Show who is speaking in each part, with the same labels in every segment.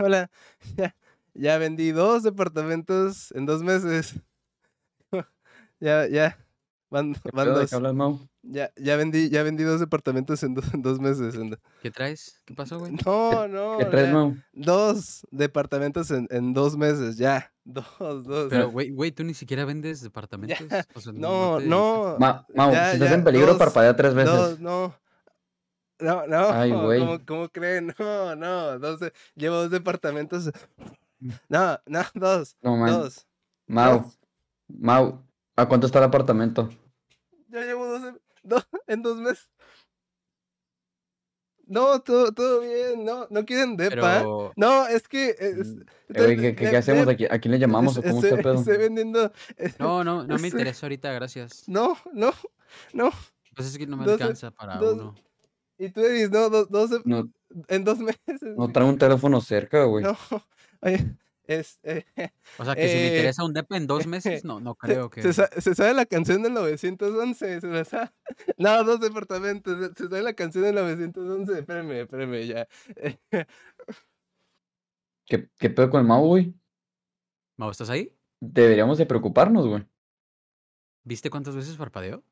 Speaker 1: hola. Ya, ya vendí dos departamentos en dos meses. ya, ya. Van,
Speaker 2: ¿Qué
Speaker 1: van dos.
Speaker 2: hablas, Mau?
Speaker 1: Ya, ya vendí, ya vendí dos departamentos en, do- en dos meses. en do-
Speaker 3: ¿Qué traes? ¿Qué pasó, güey?
Speaker 1: No, no.
Speaker 2: ¿Qué traes,
Speaker 1: ya,
Speaker 2: Mau?
Speaker 1: Dos departamentos en, en dos meses, ya. Dos, dos.
Speaker 3: Pero, güey, güey, tú ni siquiera vendes departamentos. O sea,
Speaker 1: no,
Speaker 3: te
Speaker 1: no.
Speaker 2: Ma- Mau,
Speaker 1: ya,
Speaker 2: si estás
Speaker 1: ya,
Speaker 2: en peligro,
Speaker 1: dos,
Speaker 2: parpadea tres veces.
Speaker 1: Dos, no. No, no.
Speaker 2: Ay, güey.
Speaker 1: ¿Cómo, cómo creen? No, no. Dos de- llevo dos departamentos. No, no, dos.
Speaker 2: No, man.
Speaker 1: Dos.
Speaker 2: Mau,
Speaker 1: dos.
Speaker 2: Mau, ¿a cuánto está el apartamento?
Speaker 1: Ya llevo dos, en- dos en dos meses. No, todo, todo bien. No, no quieren depa.
Speaker 3: Pero,
Speaker 1: No, es que. es-
Speaker 2: Eh, ¿qué, qué-
Speaker 1: de-
Speaker 2: qué hacemos
Speaker 1: de-
Speaker 2: aquí? ¿A quién le llamamos o cómo está el pedo?
Speaker 1: Estoy vendiendo.
Speaker 3: no, no, no me interesa ahorita, gracias.
Speaker 1: No, no, no.
Speaker 3: Pues es que no me
Speaker 1: Dos
Speaker 3: alcanza para
Speaker 1: dos-
Speaker 3: uno.
Speaker 1: Y tú dices, no, dos, dos
Speaker 2: No,
Speaker 1: en dos meses.
Speaker 2: no trae un teléfono cerca, güey.
Speaker 1: No, oye, es, eh,
Speaker 3: O sea, que si me
Speaker 1: eh,
Speaker 3: interesa un depa en dos meses, no, no
Speaker 1: se,
Speaker 3: creo que...
Speaker 1: se sa- se sabe la canción del 911, se la sabe. No, dos departamentos, se- se sabe la canción del 911, espérame, espérame, ya.
Speaker 2: ¿Qué, qué pedo con el Mau, güey?
Speaker 3: Mau, ¿estás ahí?
Speaker 2: Deberíamos de preocuparnos, güey.
Speaker 3: ¿Viste cuántas veces parpadeó?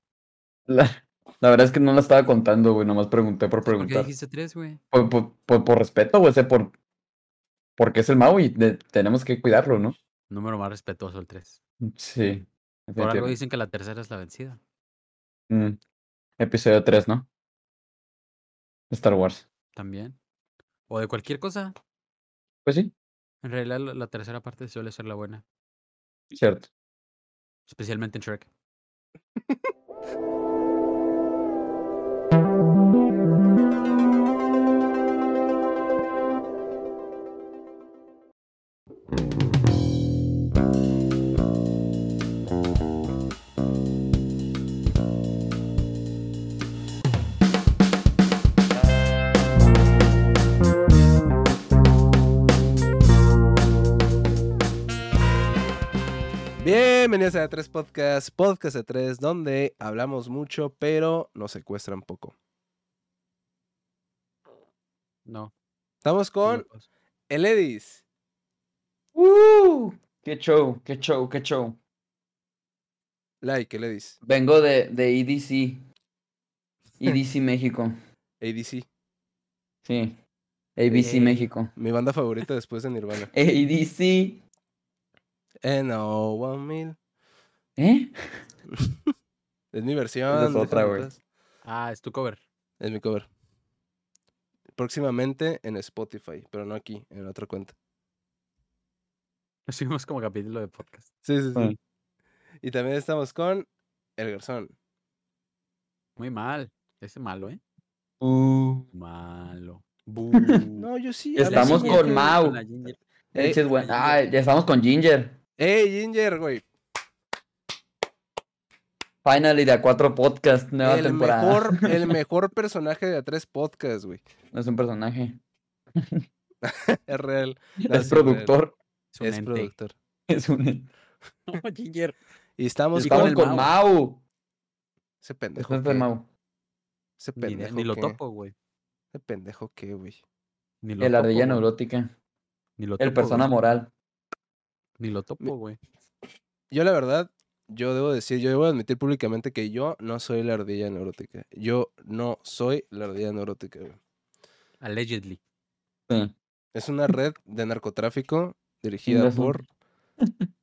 Speaker 2: La, la verdad es que no la estaba contando, güey. Nomás pregunté por
Speaker 3: ¿Por qué
Speaker 2: preguntar.
Speaker 3: dijiste tres, güey?
Speaker 2: Por, por, por, por respeto, güey. Sé por... Porque es el Mau y de- tenemos que cuidarlo, ¿no?
Speaker 3: Número más respetuoso el tres.
Speaker 2: Sí.
Speaker 3: Por algo dicen que la tercera es la vencida.
Speaker 2: Mm, Episodio 3, ¿no? Star Wars.
Speaker 3: También. O de cualquier cosa.
Speaker 2: Pues sí,
Speaker 3: En realidad, la, la tercera parte suele ser la buena.
Speaker 2: cierto.
Speaker 3: Especialmente en Shrek.
Speaker 1: Bienvenidos a tres Podcast, Podcast de tres, donde hablamos mucho, pero nos secuestran poco.
Speaker 3: No.
Speaker 1: Estamos con el Edis.
Speaker 2: ¡Uh! ¡Qué show! ¡Qué show! ¡Qué show!
Speaker 1: Like, el Edis.
Speaker 2: Vengo de, de EDC. EDC México.
Speaker 1: ADC.
Speaker 2: Sí. ABC
Speaker 3: Eh.
Speaker 2: México.
Speaker 1: Mi banda favorita después de Nirvana.
Speaker 2: ADC.
Speaker 1: No One Mil.
Speaker 2: ¿Eh?
Speaker 1: Es mi versión.
Speaker 2: otra,
Speaker 1: déjame
Speaker 2: güey.
Speaker 1: en.
Speaker 3: Ah, es tu cover.
Speaker 1: Es mi cover. Próximamente en Spotify, pero no aquí, en otra cuenta.
Speaker 3: Lo subimos como capítulo de podcast.
Speaker 1: Sí, sí, sí.
Speaker 2: Bueno.
Speaker 1: Y también estamos con El Garzón.
Speaker 3: Muy mal. Ese malo, ¿eh?
Speaker 2: Uh.
Speaker 3: Malo.
Speaker 1: No, yo sí.
Speaker 2: Estamos con Mau.
Speaker 3: Con.
Speaker 1: Eh,
Speaker 2: Ese es bueno.
Speaker 3: Ginger.
Speaker 2: Ah, ya estamos con Ginger.
Speaker 1: ¡Ey, Ginger, güey!
Speaker 2: Finally de A4 Podcast, nueva
Speaker 1: El
Speaker 2: temporada.
Speaker 1: mejor, el mejor personaje de A3 Podcast, güey.
Speaker 2: No es un personaje.
Speaker 1: Es real. No,
Speaker 2: es
Speaker 1: real.
Speaker 2: productor.
Speaker 3: Es un
Speaker 1: Es productor.
Speaker 2: Es un.
Speaker 3: No, Ginger.
Speaker 1: Y estamos
Speaker 3: Y
Speaker 1: con...
Speaker 2: Estamos
Speaker 3: el
Speaker 2: con
Speaker 3: Mau.
Speaker 2: Mau.
Speaker 1: Ese pendejo.
Speaker 2: Mau.
Speaker 1: Ese
Speaker 3: Ni,
Speaker 1: pendejo
Speaker 3: ni lo
Speaker 1: qué.
Speaker 3: topo, güey.
Speaker 1: Ese pendejo qué, güey.
Speaker 3: Ni lo
Speaker 2: El
Speaker 3: topo,
Speaker 2: ardilla neurótica.
Speaker 3: Ni lo
Speaker 2: El
Speaker 3: topo,
Speaker 2: persona
Speaker 3: güey.
Speaker 2: moral.
Speaker 3: Ni lo topo, güey.
Speaker 1: Yo la verdad, yo debo decir, yo debo admitir públicamente que yo no soy la ardilla neurótica. Yo no soy la ardilla neurótica, güey.
Speaker 3: Allegedly.
Speaker 2: Sí.
Speaker 1: Es una red de narcotráfico dirigida por...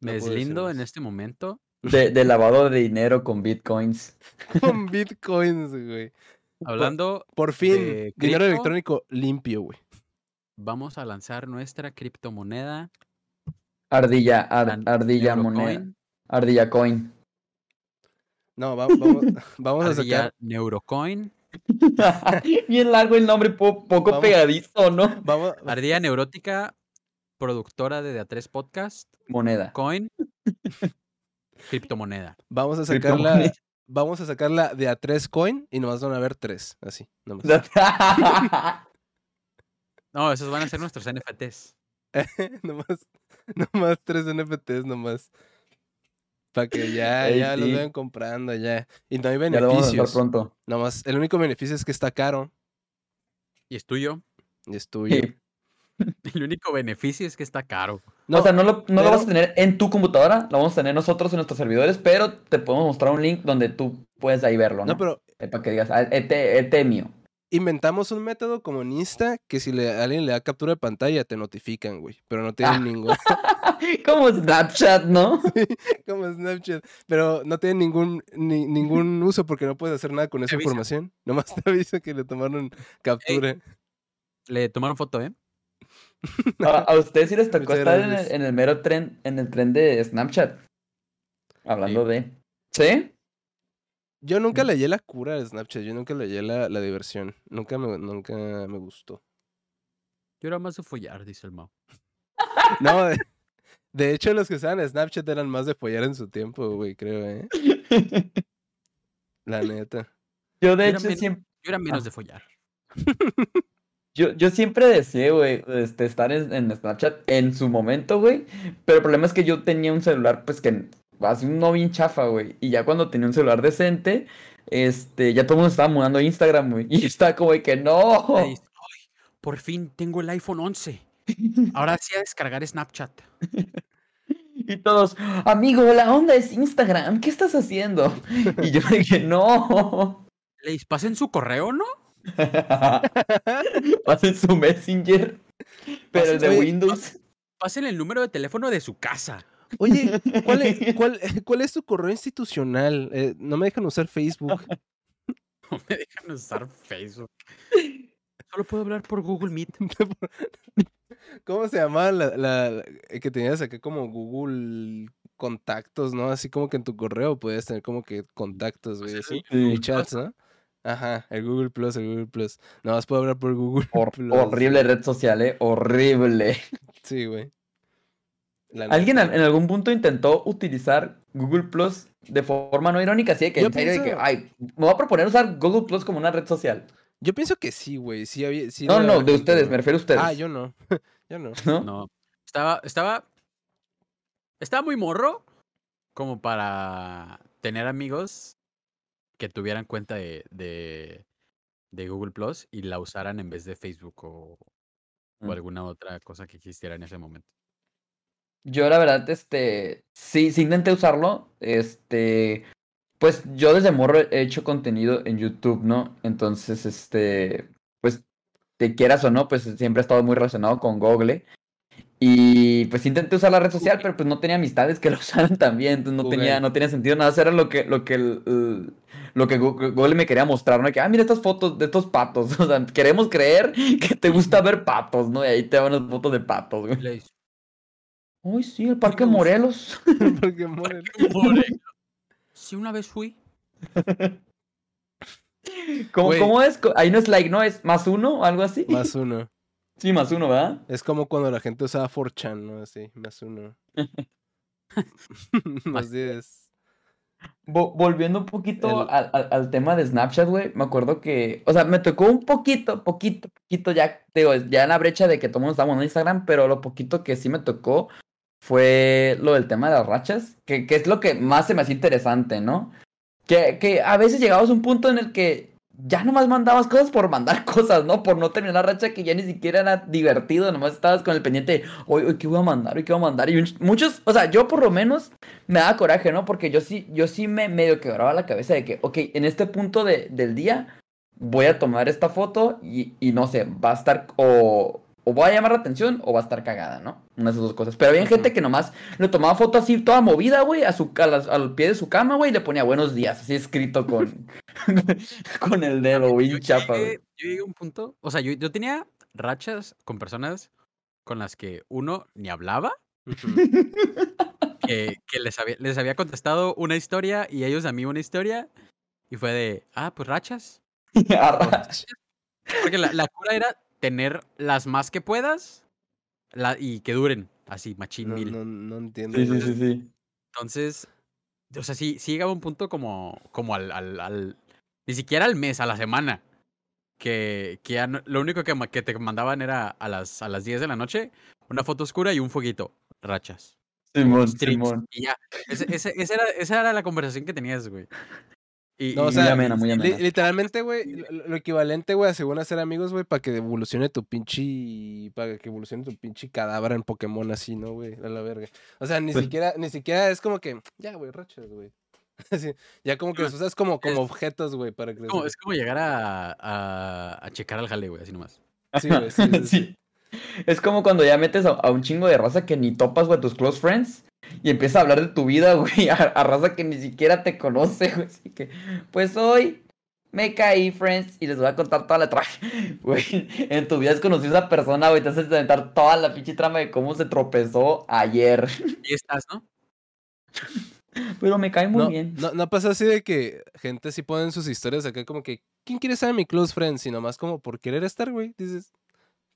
Speaker 3: Me
Speaker 1: No
Speaker 3: deslindo en este momento.
Speaker 2: De, de lavado de dinero con bitcoins.
Speaker 1: Con bitcoins, güey.
Speaker 3: Hablando,
Speaker 1: Por fin,
Speaker 3: ¿De
Speaker 1: dinero
Speaker 3: cripto?
Speaker 1: electrónico limpio, güey.
Speaker 3: vamos a lanzar nuestra criptomoneda.
Speaker 2: Ardilla, ar-
Speaker 3: la
Speaker 2: ardilla moneda. Ardilla coin.
Speaker 1: No, va- vamos, vamos a
Speaker 3: Ardilla
Speaker 1: sacar...
Speaker 3: Neurocoin.
Speaker 2: Bien largo el nombre, po- poco
Speaker 1: Vamos.
Speaker 2: pegadizo, ¿no?
Speaker 1: Vamos,
Speaker 3: Ardilla Neurótica, productora de A3 Podcast.
Speaker 2: Moneda.
Speaker 3: Coin. Criptomoneda.
Speaker 1: vamos a sacarla... Vamos a sacarla de a 3 coin y nomás van a ver 3, así. nomás.
Speaker 3: No, esos van a ser nuestros NFTs.
Speaker 1: nomás, nomás 3 NFTs nomás. Para que ya, ya los
Speaker 2: sí.
Speaker 1: vayan comprando ya. Y no hay
Speaker 2: ya lo vamos a
Speaker 1: beneficios.
Speaker 2: pronto.
Speaker 1: Nomás, el único beneficio es que está caro
Speaker 3: Y es tuyo.
Speaker 1: y es tuyo.
Speaker 2: Sí.
Speaker 3: El único beneficio es que está caro.
Speaker 1: No,
Speaker 2: o sea, no lo, no lo vas a tener en tu computadora, lo vamos a tener nosotros en nuestros servidores, pero te podemos mostrar un link donde tú puedes ahí verlo, ¿no?
Speaker 1: no, pero
Speaker 2: para que digas, ah, este, este es mío.
Speaker 1: Inventamos un método como en Insta que si le, alguien le da captura de pantalla te notifican, güey. Pero no tienen
Speaker 2: Ah.
Speaker 1: ningún.
Speaker 2: Como Snapchat, ¿no?
Speaker 1: como Snapchat. Pero no tienen ningún, ni- ningún uso porque no puedes hacer nada con esa información. Nomás te avisa que le tomaron captura.
Speaker 3: Le tomaron foto, ¿eh?
Speaker 2: A, a ustedes sí les tocó
Speaker 1: Muchas
Speaker 2: estar en el,
Speaker 1: gracias.
Speaker 2: en el mero tren, en el tren de Snapchat. Hablando de. ¿Sí?
Speaker 1: Yo nunca le hallé la cura de Snapchat. Yo nunca le hallé la, la diversión. Nunca me, nunca me gustó.
Speaker 3: Yo era más de follar, dice el Mao.
Speaker 1: No, de, de hecho, los que usaban Snapchat eran más de follar en su tiempo, güey, creo, ¿eh? La neta.
Speaker 2: Yo de
Speaker 3: Yo
Speaker 2: hecho siempre.
Speaker 3: Yo era menos
Speaker 2: Ah.
Speaker 3: de follar.
Speaker 2: Yo, yo siempre deseé, güey, este, estar en, en Snapchat en su momento, güey. Pero el problema es que yo tenía un celular, pues que así no bien chafa, güey. Y ya cuando tenía un celular decente, este, ya todo el mundo estaba mudando a Instagram, güey. Y está como de que no.
Speaker 3: "Ay, por fin tengo el iPhone 11. Ahora sí a descargar Snapchat.
Speaker 2: Y todos, amigo, la onda es Instagram, ¿qué estás haciendo? Y yo dije, no.
Speaker 3: Le dice, pasen su correo, ¿no?
Speaker 2: Pasen su Messenger, pero el de Windows.
Speaker 3: Pasen el número de teléfono de su casa.
Speaker 1: Oye, ¿cuál es, cuál, cuál es tu correo institucional? Eh, no me dejan usar Facebook.
Speaker 3: No me dejan usar Facebook. Solo puedo hablar por Google Meet.
Speaker 1: ¿Cómo se llamaba la, la- la- eh, que tenías acá como Google contactos, ¿no? Así como que en tu correo puedes tener como que contactos, güey, así.
Speaker 2: Sí.
Speaker 1: Y chats, ¿no? Ajá, el Google Plus, el Google Plus. Nada más puedo hablar por Google
Speaker 2: Hor-
Speaker 1: Plus.
Speaker 2: horrible red social, eh, horrible.
Speaker 1: Sí, güey.
Speaker 2: ¿Alguien en algún punto intentó utilizar Google Plus de forma no irónica? Así de que
Speaker 1: Yo
Speaker 2: en serio de que,
Speaker 1: pienso-
Speaker 2: ay, me voy a proponer usar Google Plus como una red social.
Speaker 1: Yo pienso que sí, güey. Sí había, sí
Speaker 2: No, no, de
Speaker 1: gente,
Speaker 2: ustedes, me refiero a ustedes.
Speaker 1: Ah, yo no. yo no.
Speaker 2: ¿no?
Speaker 3: No. Estaba, estaba. Estaba muy morro como para tener amigos que tuvieran cuenta de, de, de Google Plus y la usaran en vez de Facebook o, o
Speaker 2: Mm.
Speaker 3: alguna otra cosa que existiera en ese momento.
Speaker 2: Yo la verdad, este, sí, sí intenté usarlo, este, pues yo desde morro he hecho contenido en YouTube, ¿no? Entonces, este, pues, te quieras o no, pues siempre he estado muy relacionado con Google. Y pues intenté usar la red social, pero pues no tenía amistades que lo usaran también, entonces no tenía, no tenía sentido nada, eso era lo que, lo que, el- lo que Google me quería mostrar, ¿no? Que, ah, mira estas fotos de estos patos, o sea, queremos creer que te gusta ver patos, ¿no? Y ahí te van las fotos de patos, güey. Uy, sí, el Parque. Morelos.
Speaker 1: Porque mueren.
Speaker 3: "Moreno". Sí, una vez fui.
Speaker 2: ¿Cómo, es? Ahí no es like, ¿no? ¿Es más uno o algo así?
Speaker 1: Más uno.
Speaker 2: Sí, más uno, ¿verdad?
Speaker 1: Es como cuando la gente usaba 4chan, ¿no? Así, más uno. más 10.
Speaker 2: Vo- volviendo un poquito
Speaker 1: El-
Speaker 2: al, al- al tema de Snapchat, güey, me acuerdo que, o sea, me tocó un poquito, poquito, poquito ya, te digo, ya en la brecha de que todo el mundo estábamos en Instagram, pero lo poquito que sí me tocó fue lo del tema de las rachas, que, que es lo que más se me hacía interesante, ¿no? Que, que a veces llegabas a un punto en el que ya nomás mandabas cosas por mandar cosas, ¿no? Por no terminar la racha que ya ni siquiera era divertido, nomás estabas con el pendiente hoy, hoy, ¿qué voy a mandar? ¿Hoy qué voy a mandar? Y muchos, o sea, yo por lo menos me daba coraje, ¿no? Porque yo sí, yo sí me medio quebraba la cabeza de que, ok, en este punto de- del día voy a tomar esta foto y, y no sé, va a estar o, o va a llamar la atención o va a estar cagada, ¿no? Una de esas dos cosas. Pero había gente que nomás le tomaba foto así toda movida, güey, a su, a al pie de su cama, güey, y le ponía buenos días, así escrito con, con el dedo, güey,
Speaker 3: Yo
Speaker 2: chapa, güey.
Speaker 3: yo llegué a un punto, o sea, yo, yo tenía rachas con personas con las que uno ni hablaba, que, que les, había, les había contestado una historia y ellos a mí una historia, y fue de, ah, pues rachas.
Speaker 2: Arra-
Speaker 3: Porque la, la cura era tener las más que puedas la, y que duren, así, machín
Speaker 1: No,
Speaker 3: mil.
Speaker 1: no, no entiendo.
Speaker 2: Sí, sí, sí, sí.
Speaker 3: Entonces, o sea, sí, sí llegaba un punto como, como al, al, al- Ni siquiera al mes, a la semana. Que, que ya no- lo único que, que te mandaban era a las, a las 10 de la noche, una foto oscura y un fueguito. Rachas.
Speaker 2: Simón, Simón.
Speaker 3: Y ya. Ese- ese- esa, era, esa era la conversación que tenías, güey. Y,
Speaker 1: No, o sea,
Speaker 2: Muy amena, muy
Speaker 1: li-
Speaker 2: amena.
Speaker 1: literalmente, güey, lo, lo equivalente, güey, a según hacer amigos, güey, para que evolucione tu pinche. Para que evolucione tu pinche cadáver en Pokémon así, ¿no, güey? A la verga. O sea, ni
Speaker 2: Pues-
Speaker 1: siquiera, ni siquiera es como que. Ya, güey, rachas, güey. Ya como que los usas como, como
Speaker 3: Es-
Speaker 1: objetos, güey, para
Speaker 3: como, es como llegar a, a, a checar al jale, güey, así nomás.
Speaker 1: Sí, güey, sí, sí, sí.
Speaker 2: Sí. Es como cuando ya metes a, a un chingo de raza que ni topas, güey, tus close friends. Y empiezas a hablar de tu vida, güey, a, a raza que ni siquiera te conoce, güey. Así que, pues hoy me caí, friends, y les voy a contar toda la trama. Güey, en tu vida has conocido a esa persona, güey, te haces inventar toda la pinche trama de cómo se tropezó ayer.
Speaker 3: Y estás, ¿no?
Speaker 2: Pero me cae muy
Speaker 1: no,
Speaker 2: bien.
Speaker 1: No, no pasa así de que gente sí pone en sus historias acá como que, ¿quién quiere ser mi close friend? Sino más como por querer estar, güey. Dices,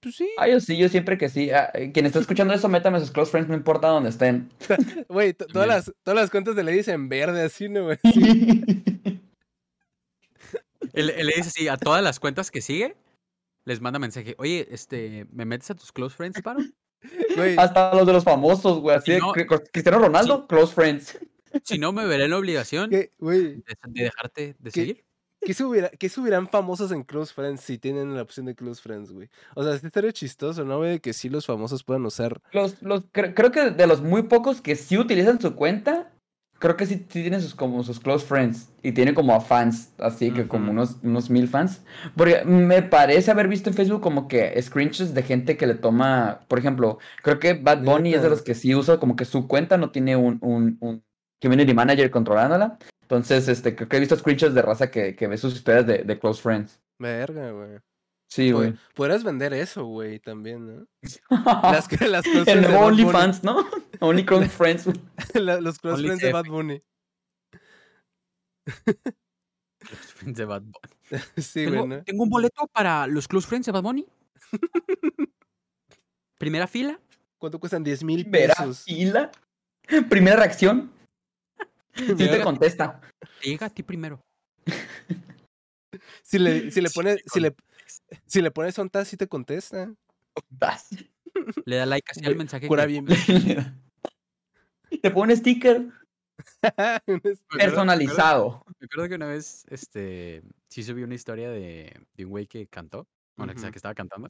Speaker 1: pues sí.
Speaker 2: Ah, yo sí, yo siempre que sí. Ah, eh, quien está escuchando eso, métame a sus close friends, no importa dónde estén.
Speaker 1: Güey, to- todas las, todas las cuentas de Lady en verde así, ¿no, güey?
Speaker 3: Él, él le dice así a todas las cuentas que sigue, les manda mensaje, oye, este, ¿me metes a tus close friends, paro?
Speaker 2: Hasta los de los famosos, güey. Así
Speaker 3: Si no-
Speaker 2: Cristiano Ronaldo, close friends.
Speaker 3: Si no, me veré en la obligación
Speaker 1: ¿qué, güey,
Speaker 3: de, de dejarte de
Speaker 1: ¿Qué?
Speaker 3: seguir.
Speaker 1: ¿Qué, subirá- qué subirán famosos en Close Friends si tienen la opción de Close Friends, güey? O sea, sí estaría chistoso, ¿no, güey? Que sí los famosos puedan usar.
Speaker 2: Los, los, cre- creo que de los muy pocos que sí utilizan su cuenta, creo que sí, sí tienen sus, como sus close friends. Y tiene como a fans, así que como unos, unos mil fans. Porque me parece haber visto en Facebook como que screenshots de gente que le toma, por ejemplo, creo que Bad Bunny es de los que sí usa como que su cuenta no tiene un, un, un community manager controlándola. Entonces, este, creo que he visto screenshots de raza que, que ve sus historias de, de close friends.
Speaker 1: Verga, güey.
Speaker 2: Sí, güey.
Speaker 1: Podrías vender eso, güey, también, ¿no? Las, que- las close
Speaker 2: El nuevo. OnlyFans, ¿no? Only close friends.
Speaker 1: La- los close
Speaker 3: Only
Speaker 1: friends de. Bad Bunny.
Speaker 3: Close friends de Bad Bunny.
Speaker 1: Sí,
Speaker 3: tengo,
Speaker 1: güey, ¿no?
Speaker 3: tengo un boleto para los close friends de Bad Bunny. Primera fila.
Speaker 1: ¿Cuánto cuestan? 10 mil
Speaker 2: Primera
Speaker 1: pesos.
Speaker 2: fila. Primera reacción. Sí te contesta.
Speaker 3: Te llega a ti primero.
Speaker 1: Si le, si le pones, si le, si le pones ontas, sí te contesta.
Speaker 3: Le da like así al mensaje.
Speaker 1: Cura
Speaker 3: que-
Speaker 1: bien.
Speaker 2: Te pone sticker
Speaker 1: Un
Speaker 2: personalizado.
Speaker 3: Me acuerdo que una vez, este, sí subí una historia de, de un güey que cantó, bueno,
Speaker 1: Ujú.
Speaker 3: que estaba cantando,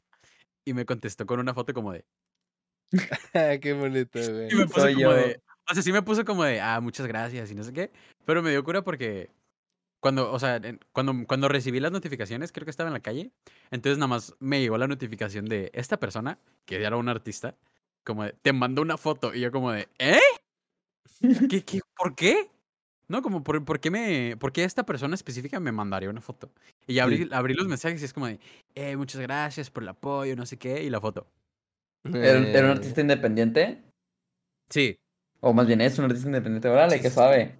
Speaker 3: y me contestó con una foto como de,
Speaker 1: Qué bonito, güey.
Speaker 3: y me puso
Speaker 2: Soy
Speaker 3: como
Speaker 2: yo.
Speaker 3: de, o sea, sí me puso como de, ah, muchas gracias y no sé qué, pero me dio cura porque cuando, o sea, cuando, cuando recibí las notificaciones, creo que estaba en la calle, entonces nada más me llegó la notificación de esta persona, que era un artista, como de, te mandó una foto, y yo como de, ¿eh? ¿Qué, qué, ¿Por qué? No, como, ¿por, por qué me, por qué esta persona específica me mandaría una foto? Y abrí, abrí los mensajes y es como de, eh, muchas gracias por el apoyo, no sé qué, y la foto.
Speaker 2: ¿Era, un- era un artista independiente?
Speaker 3: Sí.
Speaker 2: O más bien es un artista independiente. Órale, que suave.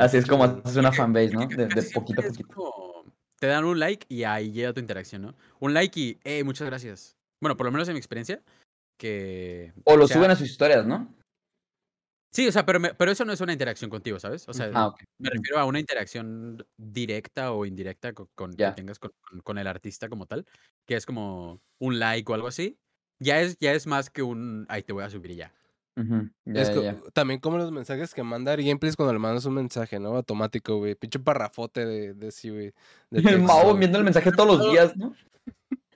Speaker 2: Así es como haces una fanbase, ¿no? De, poquito a poquito.
Speaker 3: como, te dan un like y ahí llega tu interacción, ¿no? Un like y, eh, muchas gracias. Bueno, por lo menos en mi experiencia, que...
Speaker 2: O lo
Speaker 3: sea,
Speaker 2: suben a sus historias, ¿no?
Speaker 3: Sí, o sea, pero, me- pero eso no es una interacción contigo, ¿sabes? O sea,
Speaker 2: Ah,
Speaker 3: me refiero a una interacción directa o indirecta co- con,
Speaker 2: Ya.
Speaker 3: que tengas con, con- con el artista como tal, que es como un like o algo así. Ya es, ya es más que un, ay, te voy a subir y ya.
Speaker 2: Ya,
Speaker 1: Es
Speaker 2: ya.
Speaker 1: También como los mensajes que manda Ari Gameplays cuando le mandas un mensaje, ¿no? Automático, güey. Pinche parrafote de, de sí, güey. de
Speaker 2: El Mao viendo el mensaje todos los días, ¿no?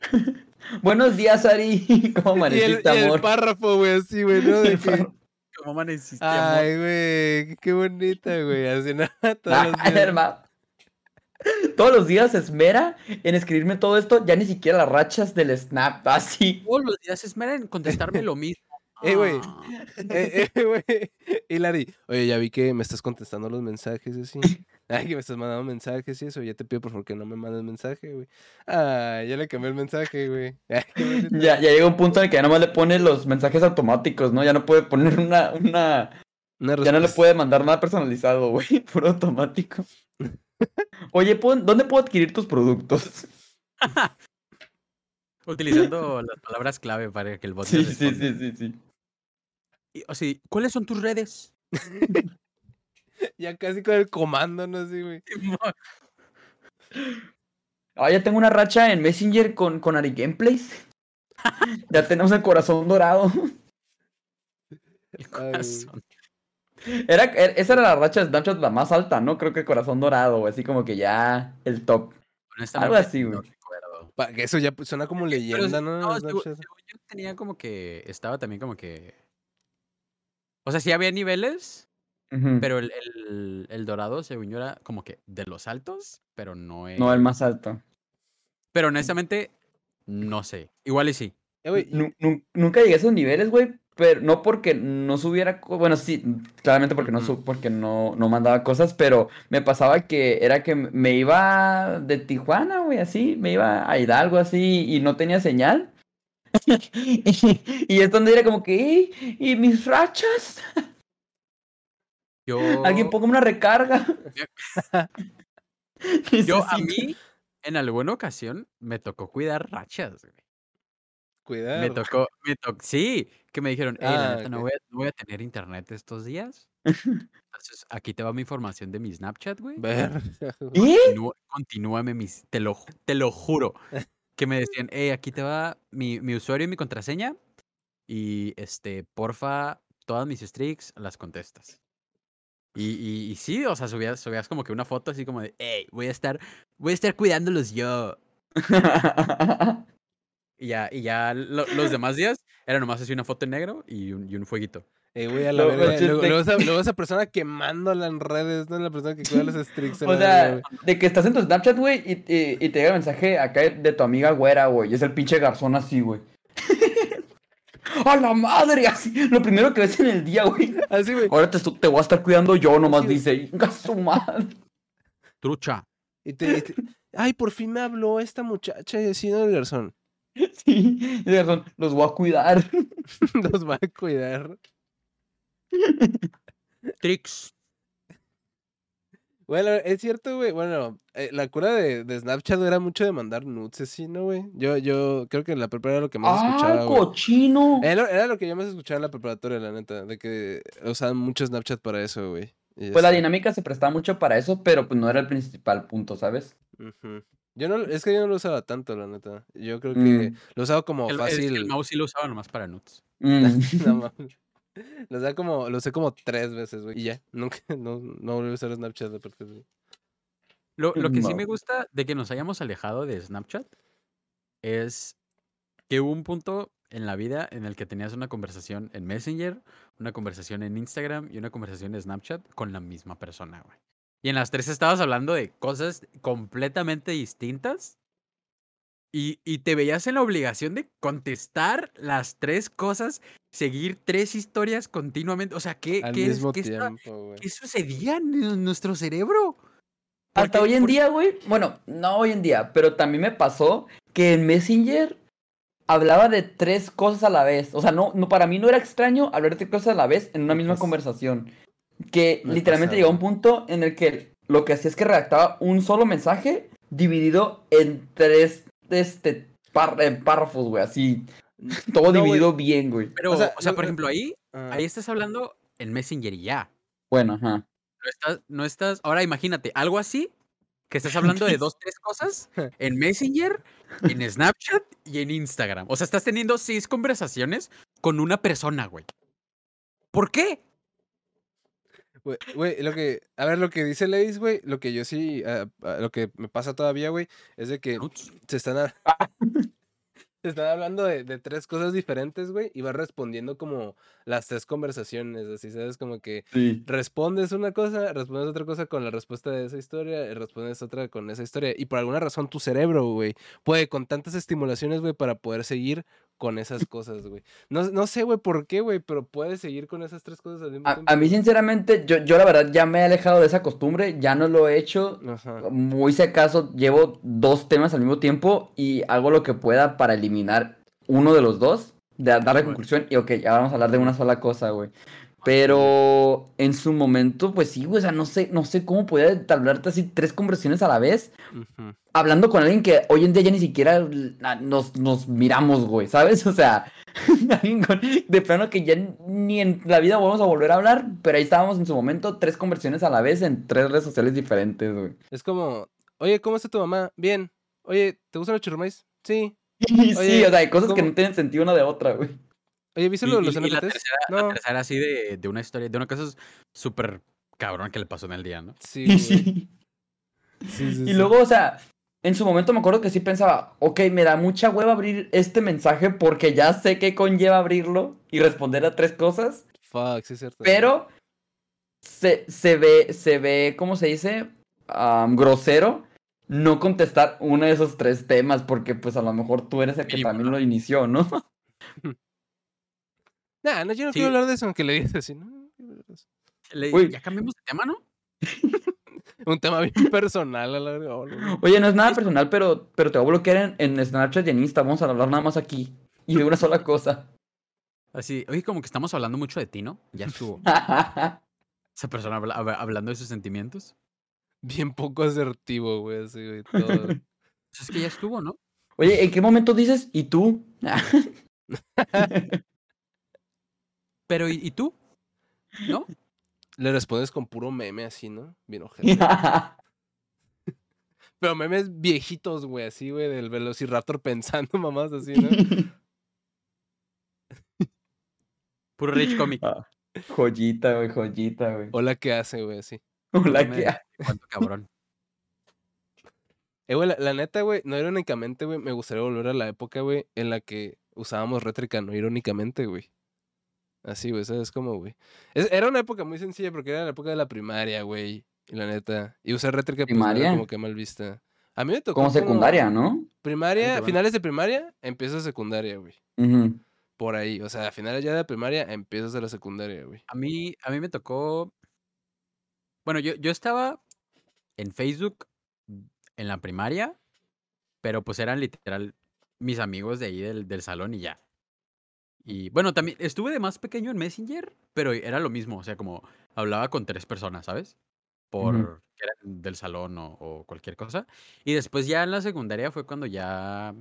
Speaker 2: Buenos días, Ari. ¿Cómo
Speaker 1: Y el,
Speaker 2: amaneciste,
Speaker 1: y el
Speaker 2: amor?
Speaker 1: párrafo, güey, así, güey, ¿no? De que,
Speaker 3: ¿Cómo amaneciste, amor?
Speaker 1: Ay, güey, qué bonita, güey. Así nada, todos los
Speaker 2: Ah,
Speaker 1: días.
Speaker 2: hermano. Todos los días se esmera en escribirme todo esto, ya ni siquiera las rachas del snap, así.
Speaker 3: Todos los días se esmeran en contestarme lo mismo.
Speaker 1: Eh, güey.
Speaker 3: Ah.
Speaker 1: Eh, eh, güey. Y Lari, oye, ya vi que me estás contestando los mensajes y así. Ay, que me estás mandando mensajes y eso. Ya te pido por favor que no me mandes mensaje, güey. Ah, ya le cambié el mensaje, güey.
Speaker 2: Ya, ya llega un punto en el que ya nomás le pone los mensajes automáticos, ¿no? Ya no puede poner una, una,
Speaker 1: Una
Speaker 2: ya no le puede mandar nada personalizado, güey, puro automático. Oye, ¿puedo- ¿dónde puedo adquirir tus productos?
Speaker 3: Utilizando las palabras clave para que el bot
Speaker 2: Sí, sí, sí, sí, sí.
Speaker 3: Y, o sea, ¿cuáles son tus redes?
Speaker 1: Ya casi con el comando, ¿no? Así, güey.
Speaker 2: Ah, ya tengo una racha en Messenger con, con Ari Gameplays. Ya tenemos el corazón dorado.
Speaker 3: El corazón.
Speaker 2: Era, er- esa era la racha de Snapchat la más alta, ¿no? Creo que Corazón Dorado, güey. Así como que ya el top.
Speaker 3: Honestamente,
Speaker 2: así,
Speaker 3: no
Speaker 2: güey.
Speaker 1: que eso ya suena como leyenda, ¿no?
Speaker 3: no, según yo tenía como que. Estaba también como que. O sea, sí había niveles, pero el, el, el dorado, según yo, era como que de los altos, pero no es.
Speaker 2: No, el más alto.
Speaker 3: Pero honestamente, no sé. Igual y sí.
Speaker 1: Eh,
Speaker 2: nunca llegué a esos niveles, güey. Pero no porque no subiera. Bueno, sí, claramente porque no sub, porque no, no mandaba cosas, pero me pasaba que era que me iba de Tijuana, güey, así, me iba a Hidalgo así y no tenía señal. Y, y es donde era como que, "¿Y- ¿y mis rachas?
Speaker 3: Yo.
Speaker 2: Alguien ponga una recarga.
Speaker 3: Yo, a mí, en alguna ocasión, me tocó cuidar rachas, güey.
Speaker 1: cuidado.
Speaker 3: Me tocó, me tocó, sí, que me dijeron, hey, la
Speaker 1: Ah,
Speaker 3: neta, no voy, a, no voy a tener internet estos días. Entonces, aquí te va mi información de mi Snapchat, güey.
Speaker 1: Ver.
Speaker 2: ¿Y?
Speaker 3: Continúa- Continúame mis, te lo, te lo juro. Que me decían, hey, aquí te va mi, mi usuario y mi contraseña. Y este, porfa, todas mis streaks las contestas. Y, y, y sí, o sea, subías, subías como que una foto así como de, hey, voy a estar, voy a estar cuidándolos yo. Y ya, y ya lo- los demás días era nomás así una foto en negro y un, y un fueguito.
Speaker 1: Eh, güey, a la
Speaker 2: Lo-
Speaker 1: verga. Luego, luego esa, luego esa persona quemándola en redes, ¿no? La persona que cuida los streaks. a
Speaker 2: O
Speaker 1: verga,
Speaker 2: sea, de que estás en tu Snapchat, güey, y, y- y te llega el mensaje acá de tu amiga güera, güey. Y es el pinche garzón así, güey. ¡A la madre! Así, lo primero que ves en el día, güey.
Speaker 1: Así, güey.
Speaker 2: Ahora te, te voy a estar cuidando yo, nomás
Speaker 1: Sí.
Speaker 2: dice. ¡Venga su madre!
Speaker 3: Trucha.
Speaker 1: Y te, y te- Ay, por fin me habló esta muchacha y así, ¿no? El garzón.
Speaker 2: Sí, garzón, los voy a cuidar.
Speaker 1: Nos va a cuidar.
Speaker 3: Tricks.
Speaker 1: Bueno, es cierto, güey. Bueno, eh, la cura de, de Snapchat era mucho de mandar nudes, así, ¿no, güey? Yo, yo creo que en la prepa era lo que más
Speaker 2: ¡Ah,
Speaker 1: escuchaba, güey.
Speaker 2: cochino!
Speaker 1: Era, era lo que yo más escuchaba en la preparatoria, la neta. De que usaban mucho Snapchat para eso, güey.
Speaker 2: Pues la
Speaker 1: está.
Speaker 2: dinámica se prestaba mucho para eso, pero pues no era el principal punto, ¿sabes?
Speaker 1: Ujú. Yo no, es que yo no lo usaba tanto, la neta. Yo creo que
Speaker 2: Mm.
Speaker 1: lo usaba como
Speaker 3: El, es que
Speaker 1: fácil.
Speaker 3: el mouse sí lo usaba nomás para nuts.
Speaker 2: Mm.
Speaker 1: No mames. Lo usaba como, lo usé como tres veces, güey. Y ya, nunca, no, no volví a usar Snapchat a partir de.
Speaker 3: Lo, lo que sí me gusta de que nos hayamos alejado de Snapchat es que hubo un punto en la vida en el que tenías una conversación en Messenger, una conversación en Instagram y una conversación en Snapchat con la misma persona, güey. Y en las tres estabas hablando de cosas completamente distintas y, y te veías en la obligación de contestar las tres cosas, seguir tres historias continuamente. O sea, ¿qué,
Speaker 1: Al
Speaker 3: qué, es-
Speaker 1: mismo
Speaker 3: qué
Speaker 1: tiempo,
Speaker 3: qué sucedía en nuestro cerebro?
Speaker 2: Hasta hoy en día, güey. Bueno, no hoy en día, pero también me pasó que en Messenger hablaba de tres cosas a la vez. O sea, no, no para mí no era extraño hablar de tres cosas a la vez en una misma conversación. Que
Speaker 1: me
Speaker 2: literalmente
Speaker 1: pasaba.
Speaker 2: llegó a un punto en el que lo que hacía es que redactaba un solo mensaje dividido en tres este, par- párrafos, güey. Así, todo
Speaker 1: No,
Speaker 2: dividido bien, güey.
Speaker 3: Pero,
Speaker 1: O
Speaker 3: o
Speaker 1: sea,
Speaker 3: por
Speaker 1: lo-
Speaker 3: ejemplo, ahí,
Speaker 1: Ah,
Speaker 3: ahí estás hablando en Messenger y ya.
Speaker 2: Bueno, ajá.
Speaker 3: No estás, no estás. Ahora imagínate, algo así, que estás hablando de dos, tres cosas en Messenger, en Snapchat y en Instagram. O sea, estás teniendo seis conversaciones con una persona, güey. ¿Por qué?
Speaker 1: Güey, lo que, a ver, lo que dice Leis, güey, lo que yo sí, ah, ah, lo que me pasa todavía, güey, es de que se están, a- se están hablando de, de tres cosas diferentes, güey, y vas respondiendo como las tres conversaciones, así, ¿sabes? Como que
Speaker 2: Sí.
Speaker 1: respondes una cosa, respondes otra cosa con la respuesta de esa historia, y respondes otra con esa historia, y por alguna razón tu cerebro, güey, puede con tantas estimulaciones, güey, para poder seguir con esas cosas, güey. No, no sé, güey, por qué, güey, pero puedes seguir con esas tres cosas al mismo
Speaker 2: A,
Speaker 1: tiempo.
Speaker 2: a mí, sinceramente, yo, yo la verdad ya me he alejado de esa costumbre, ya no lo he hecho.
Speaker 1: Ajá.
Speaker 2: Muy si acaso llevo dos temas al mismo tiempo y hago lo que pueda para eliminar uno de los dos, de darle
Speaker 3: Bueno.
Speaker 2: conclusión y ok, ya vamos a hablar de una sola cosa, güey. Pero en su momento, pues sí, güey, o sea, no sé, no sé cómo podía entablarte así tres conversaciones a la vez, hablando con alguien que hoy en día ya ni siquiera nos, nos miramos, güey, ¿sabes? O sea, alguien con- de plano que ya ni en la vida vamos a volver a hablar, pero ahí estábamos en su momento, tres conversaciones a la vez en tres redes sociales diferentes, güey.
Speaker 1: Es como, oye, ¿cómo está tu mamá? Bien. Oye, ¿te gustan los churrumais? Sí.
Speaker 2: sí,
Speaker 1: Oye,
Speaker 2: o sea, hay cosas que no tienen sentido una de otra, güey.
Speaker 1: Oye, ¿viste lo de los
Speaker 3: y- y la,
Speaker 1: NFTs?
Speaker 3: tercera, la
Speaker 1: No.
Speaker 3: tercera así de, de una historia, de una cosa súper cabrón que le pasó en el día, ¿no?
Speaker 1: Sí,
Speaker 2: Y
Speaker 1: güey.
Speaker 2: sí.
Speaker 1: Sí, sí,
Speaker 2: Y
Speaker 1: sí.
Speaker 2: luego, o sea, en su momento me acuerdo que sí pensaba, ok, me da mucha hueva abrir este mensaje porque ya sé qué conlleva abrirlo y responder a tres cosas,
Speaker 1: Fuck, sí es cierto.
Speaker 2: pero se, se ve, se ve, ¿cómo se dice? Grosero no contestar uno de esos tres temas porque pues a lo mejor tú eres el que
Speaker 3: Mínimo,
Speaker 2: también
Speaker 3: ¿no?
Speaker 2: lo inició, ¿no?
Speaker 1: Nah, no, yo no
Speaker 3: Sí.
Speaker 1: quiero hablar de eso, aunque le digas así, ¿no?
Speaker 3: Le- ya cambiamos de tema, ¿no?
Speaker 1: Un tema bien personal a la oh, no, no.
Speaker 2: Oye, no es nada personal, pero, pero te voy a bloquear en, en Snapchat y en Insta, vamos a hablar nada más aquí y de una sola cosa.
Speaker 3: Así, oye, como que estamos hablando mucho de ti, ¿no? Ya estuvo. Esa persona habla- hab- hablando de sus sentimientos.
Speaker 1: Bien poco asertivo, güey, así, güey, todo.
Speaker 3: Pues es que ya estuvo, ¿no?
Speaker 2: Oye, ¿en qué momento dices? ¿Y tú?
Speaker 3: Pero, ¿y, y tú? ¿No?
Speaker 1: Le respondes con puro meme así, ¿no? Bien ojete. Pero memes viejitos, güey, así, güey, del Velociraptor pensando mamás así, ¿no?
Speaker 3: Puro Rich Comic.
Speaker 2: Ah, joyita, güey, joyita, güey.
Speaker 1: Hola, ¿qué hace, güey? Así.
Speaker 2: Hola, ¿qué ha-
Speaker 3: Cuánto cabrón.
Speaker 1: Eh, güey, la, la neta, güey, no irónicamente, güey, me gustaría volver a la época, güey, en la que usábamos rétrica, no irónicamente, güey. Así, güey, ¿sabes cómo, güey? Es- era una época muy sencilla porque era la época de la primaria, güey. Y la neta. Y usar rétrica, pues,
Speaker 2: ¿Primaria?
Speaker 1: como que mal vista. A mí me tocó
Speaker 2: Como secundaria, ¿no?
Speaker 1: Primaria,
Speaker 3: bueno.
Speaker 1: finales de primaria, empiezas secundaria, güey. Por ahí. O sea, a finales ya de primaria, empiezas de la secundaria, güey.
Speaker 3: A mí, a mí me tocó. Bueno, yo, yo estaba en Facebook en la primaria, pero pues eran literal mis amigos de ahí del, del salón y ya. Y bueno, también estuve de más pequeño en Messenger, pero era lo mismo, o sea, como hablaba con tres personas, ¿sabes? Por que eran del salón o, o cualquier cosa. Y después ya en la secundaria fue cuando ya,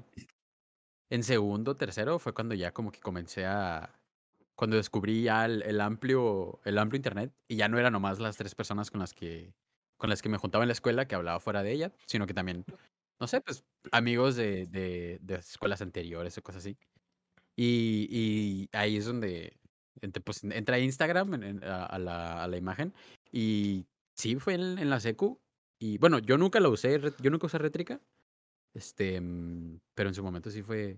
Speaker 3: en segundo, tercero, fue cuando ya como que comencé a, cuando descubrí ya el, el amplio, el amplio internet y ya no eran nomás las tres personas con las que, con las que me juntaba en la escuela que hablaba fuera de ella, sino que también, no sé, pues amigos de, de, de escuelas anteriores o cosas así. Y, y ahí es donde pues, entra Instagram en- en- a, a la, a la imagen y sí fue en, en la secu y bueno, yo nunca la usé, yo nunca usé Rétrica, este, mm, pero en su momento sí fue,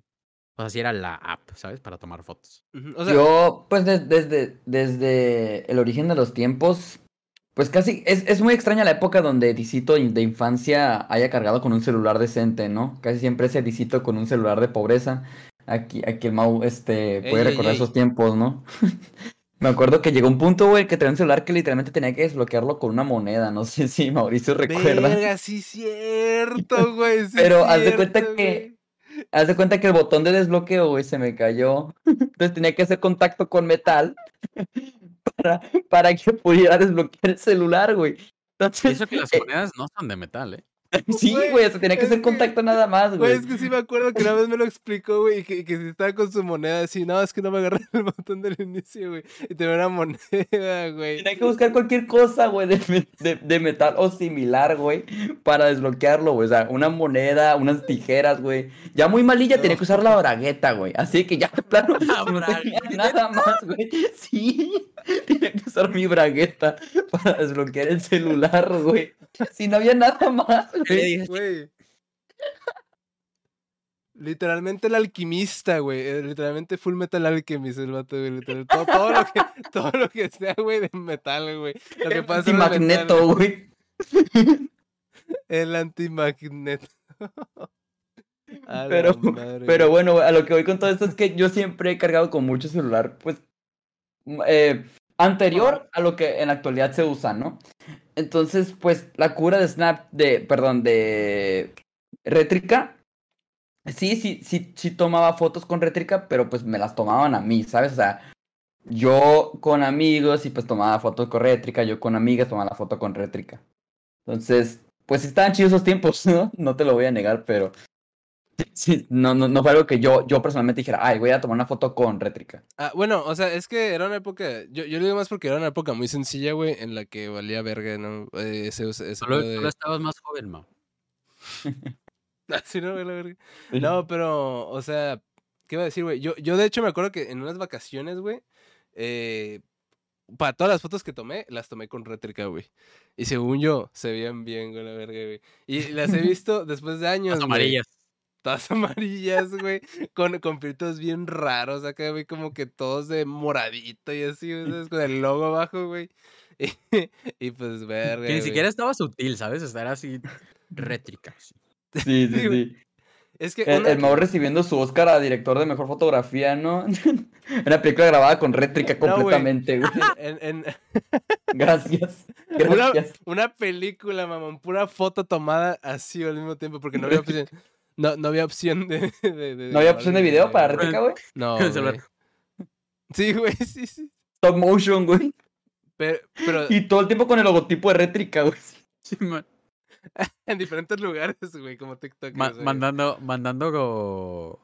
Speaker 3: o sea, sí era la app, ¿sabes? Para tomar fotos.
Speaker 1: Ujú, O sea,
Speaker 2: Yo, pues des- desde, desde el origen de los tiempos, pues casi es, es muy extraña la época donde Dicito de infancia haya cargado con un celular decente, ¿no? Casi siempre ese Dicito con un celular de pobreza. Aquí, aquí el Mau este, puede
Speaker 1: ey,
Speaker 2: recordar
Speaker 1: ey.
Speaker 2: esos tiempos, ¿no? Me acuerdo que llegó un punto, güey, que tenía un celular que literalmente tenía que desbloquearlo con una moneda. No sé si Mauricio recuerda.
Speaker 1: verga, sí cierto, güey. sí
Speaker 2: Pero haz de cuenta
Speaker 1: cierto,
Speaker 2: que-. Haz de cuenta que el botón de desbloqueo, güey, se me cayó. Entonces tenía que hacer contacto con metal para, para que pudiera desbloquear el celular, güey. Entonces,
Speaker 3: eso que las
Speaker 2: eh,
Speaker 3: monedas no son de metal, ¿eh?
Speaker 2: sí,
Speaker 1: Güey,
Speaker 2: güey, o sea, tenía que
Speaker 1: que-
Speaker 2: contacto nada más,
Speaker 1: Güey,
Speaker 2: güey.
Speaker 1: es que sí me acuerdo que una vez me lo explicó, güey, y que, que si estaba con su moneda así, no, es que no me agarré el botón del inicio, güey. Y tenía una moneda, güey.
Speaker 2: Tenía que buscar cualquier cosa, güey, de, de- de metal o similar, güey, para desbloquearlo, güey. O sea, una moneda, unas tijeras, güey. Ya muy malilla tenía que usar la bragueta, güey. Así que ya,
Speaker 3: La
Speaker 2: no tenía
Speaker 3: bragueta.
Speaker 2: nada más, güey. Sí, tenía que usar mi bragueta para desbloquear el celular, güey. Si no había nada más,
Speaker 3: Le
Speaker 2: güey.
Speaker 3: dije,
Speaker 1: Güey. Literalmente el alquimista, güey. eh, Literalmente Full Metal Alchemist el vato, güey. Todo, todo lo que, todo lo que sea, güey, de metal, güey. Lo que pasa en el
Speaker 2: Antimagneto, güey.
Speaker 1: El antimagneto.
Speaker 2: Pero-
Speaker 1: madre,
Speaker 2: Pero bueno, a lo que voy con todo esto es que yo siempre he cargado con mucho celular, pues, eh, anterior a lo que en la actualidad se usa, ¿no? Entonces, pues, la cura de Snap, de, perdón, de Rétrica, sí, sí, sí, sí tomaba fotos con Rétrica, pero pues me las tomaban a mí, ¿sabes? O sea, yo con amigos y pues tomaba fotos con Rétrica, yo con amigas tomaba la foto con Rétrica. Entonces, pues estaban chidos esos tiempos, ¿no? No te lo voy a negar, pero Sí, no, no, no fue algo que yo, yo personalmente dijera, ay, voy a tomar una foto con rétrica.
Speaker 1: Ah, bueno, o sea, es que era una época. Yo, yo lo digo más porque era una época muy sencilla, güey, en la que valía verga, ¿no? Eh, ese, ese
Speaker 3: Solo,
Speaker 1: pedo de-
Speaker 3: solo estabas más joven, Mau.
Speaker 1: Así no, güey, la verga. No, pero, o sea, ¿Qué iba a decir, güey? Yo, yo de hecho me acuerdo que en unas vacaciones, güey, eh, para todas las fotos que tomé, las tomé con rétrica, güey. Y según yo, se veían bien, güey, la verga, güey. Y las he visto después de años,
Speaker 3: Las
Speaker 1: güey. Todas amarillas, güey. Con, con filtros bien raros acá, güey. Como que todos de moradito y así, ¿sabes? Con el logo abajo, güey. Y, y pues, verga.
Speaker 3: Que ni
Speaker 1: güey.
Speaker 3: siquiera estaba sutil, ¿sabes? O sea, era así rétrica. así.
Speaker 2: Sí, sí,
Speaker 1: Sí. Es que
Speaker 2: El,
Speaker 1: una
Speaker 2: el Mau recibiendo su Oscar a director de mejor fotografía, ¿no? Una película grabada con rétrica
Speaker 1: No, güey.
Speaker 2: completamente, güey.
Speaker 1: en- en-
Speaker 2: Gracias.
Speaker 1: una,
Speaker 2: Gracias.
Speaker 1: una película, mamón. Pura foto tomada así al mismo tiempo. Porque no había opción. No, no había opción de, de- de
Speaker 2: ¿No había opción de video para rétrica, güey?
Speaker 1: No. Sí, güey, sí, sí.
Speaker 2: Stop motion, güey.
Speaker 1: Pero, pero
Speaker 2: Y todo el tiempo con el logotipo de rétrica, güey.
Speaker 3: Sí, man.
Speaker 1: en diferentes lugares, güey, como TikTok.
Speaker 3: Ma- mandando, mandando, go-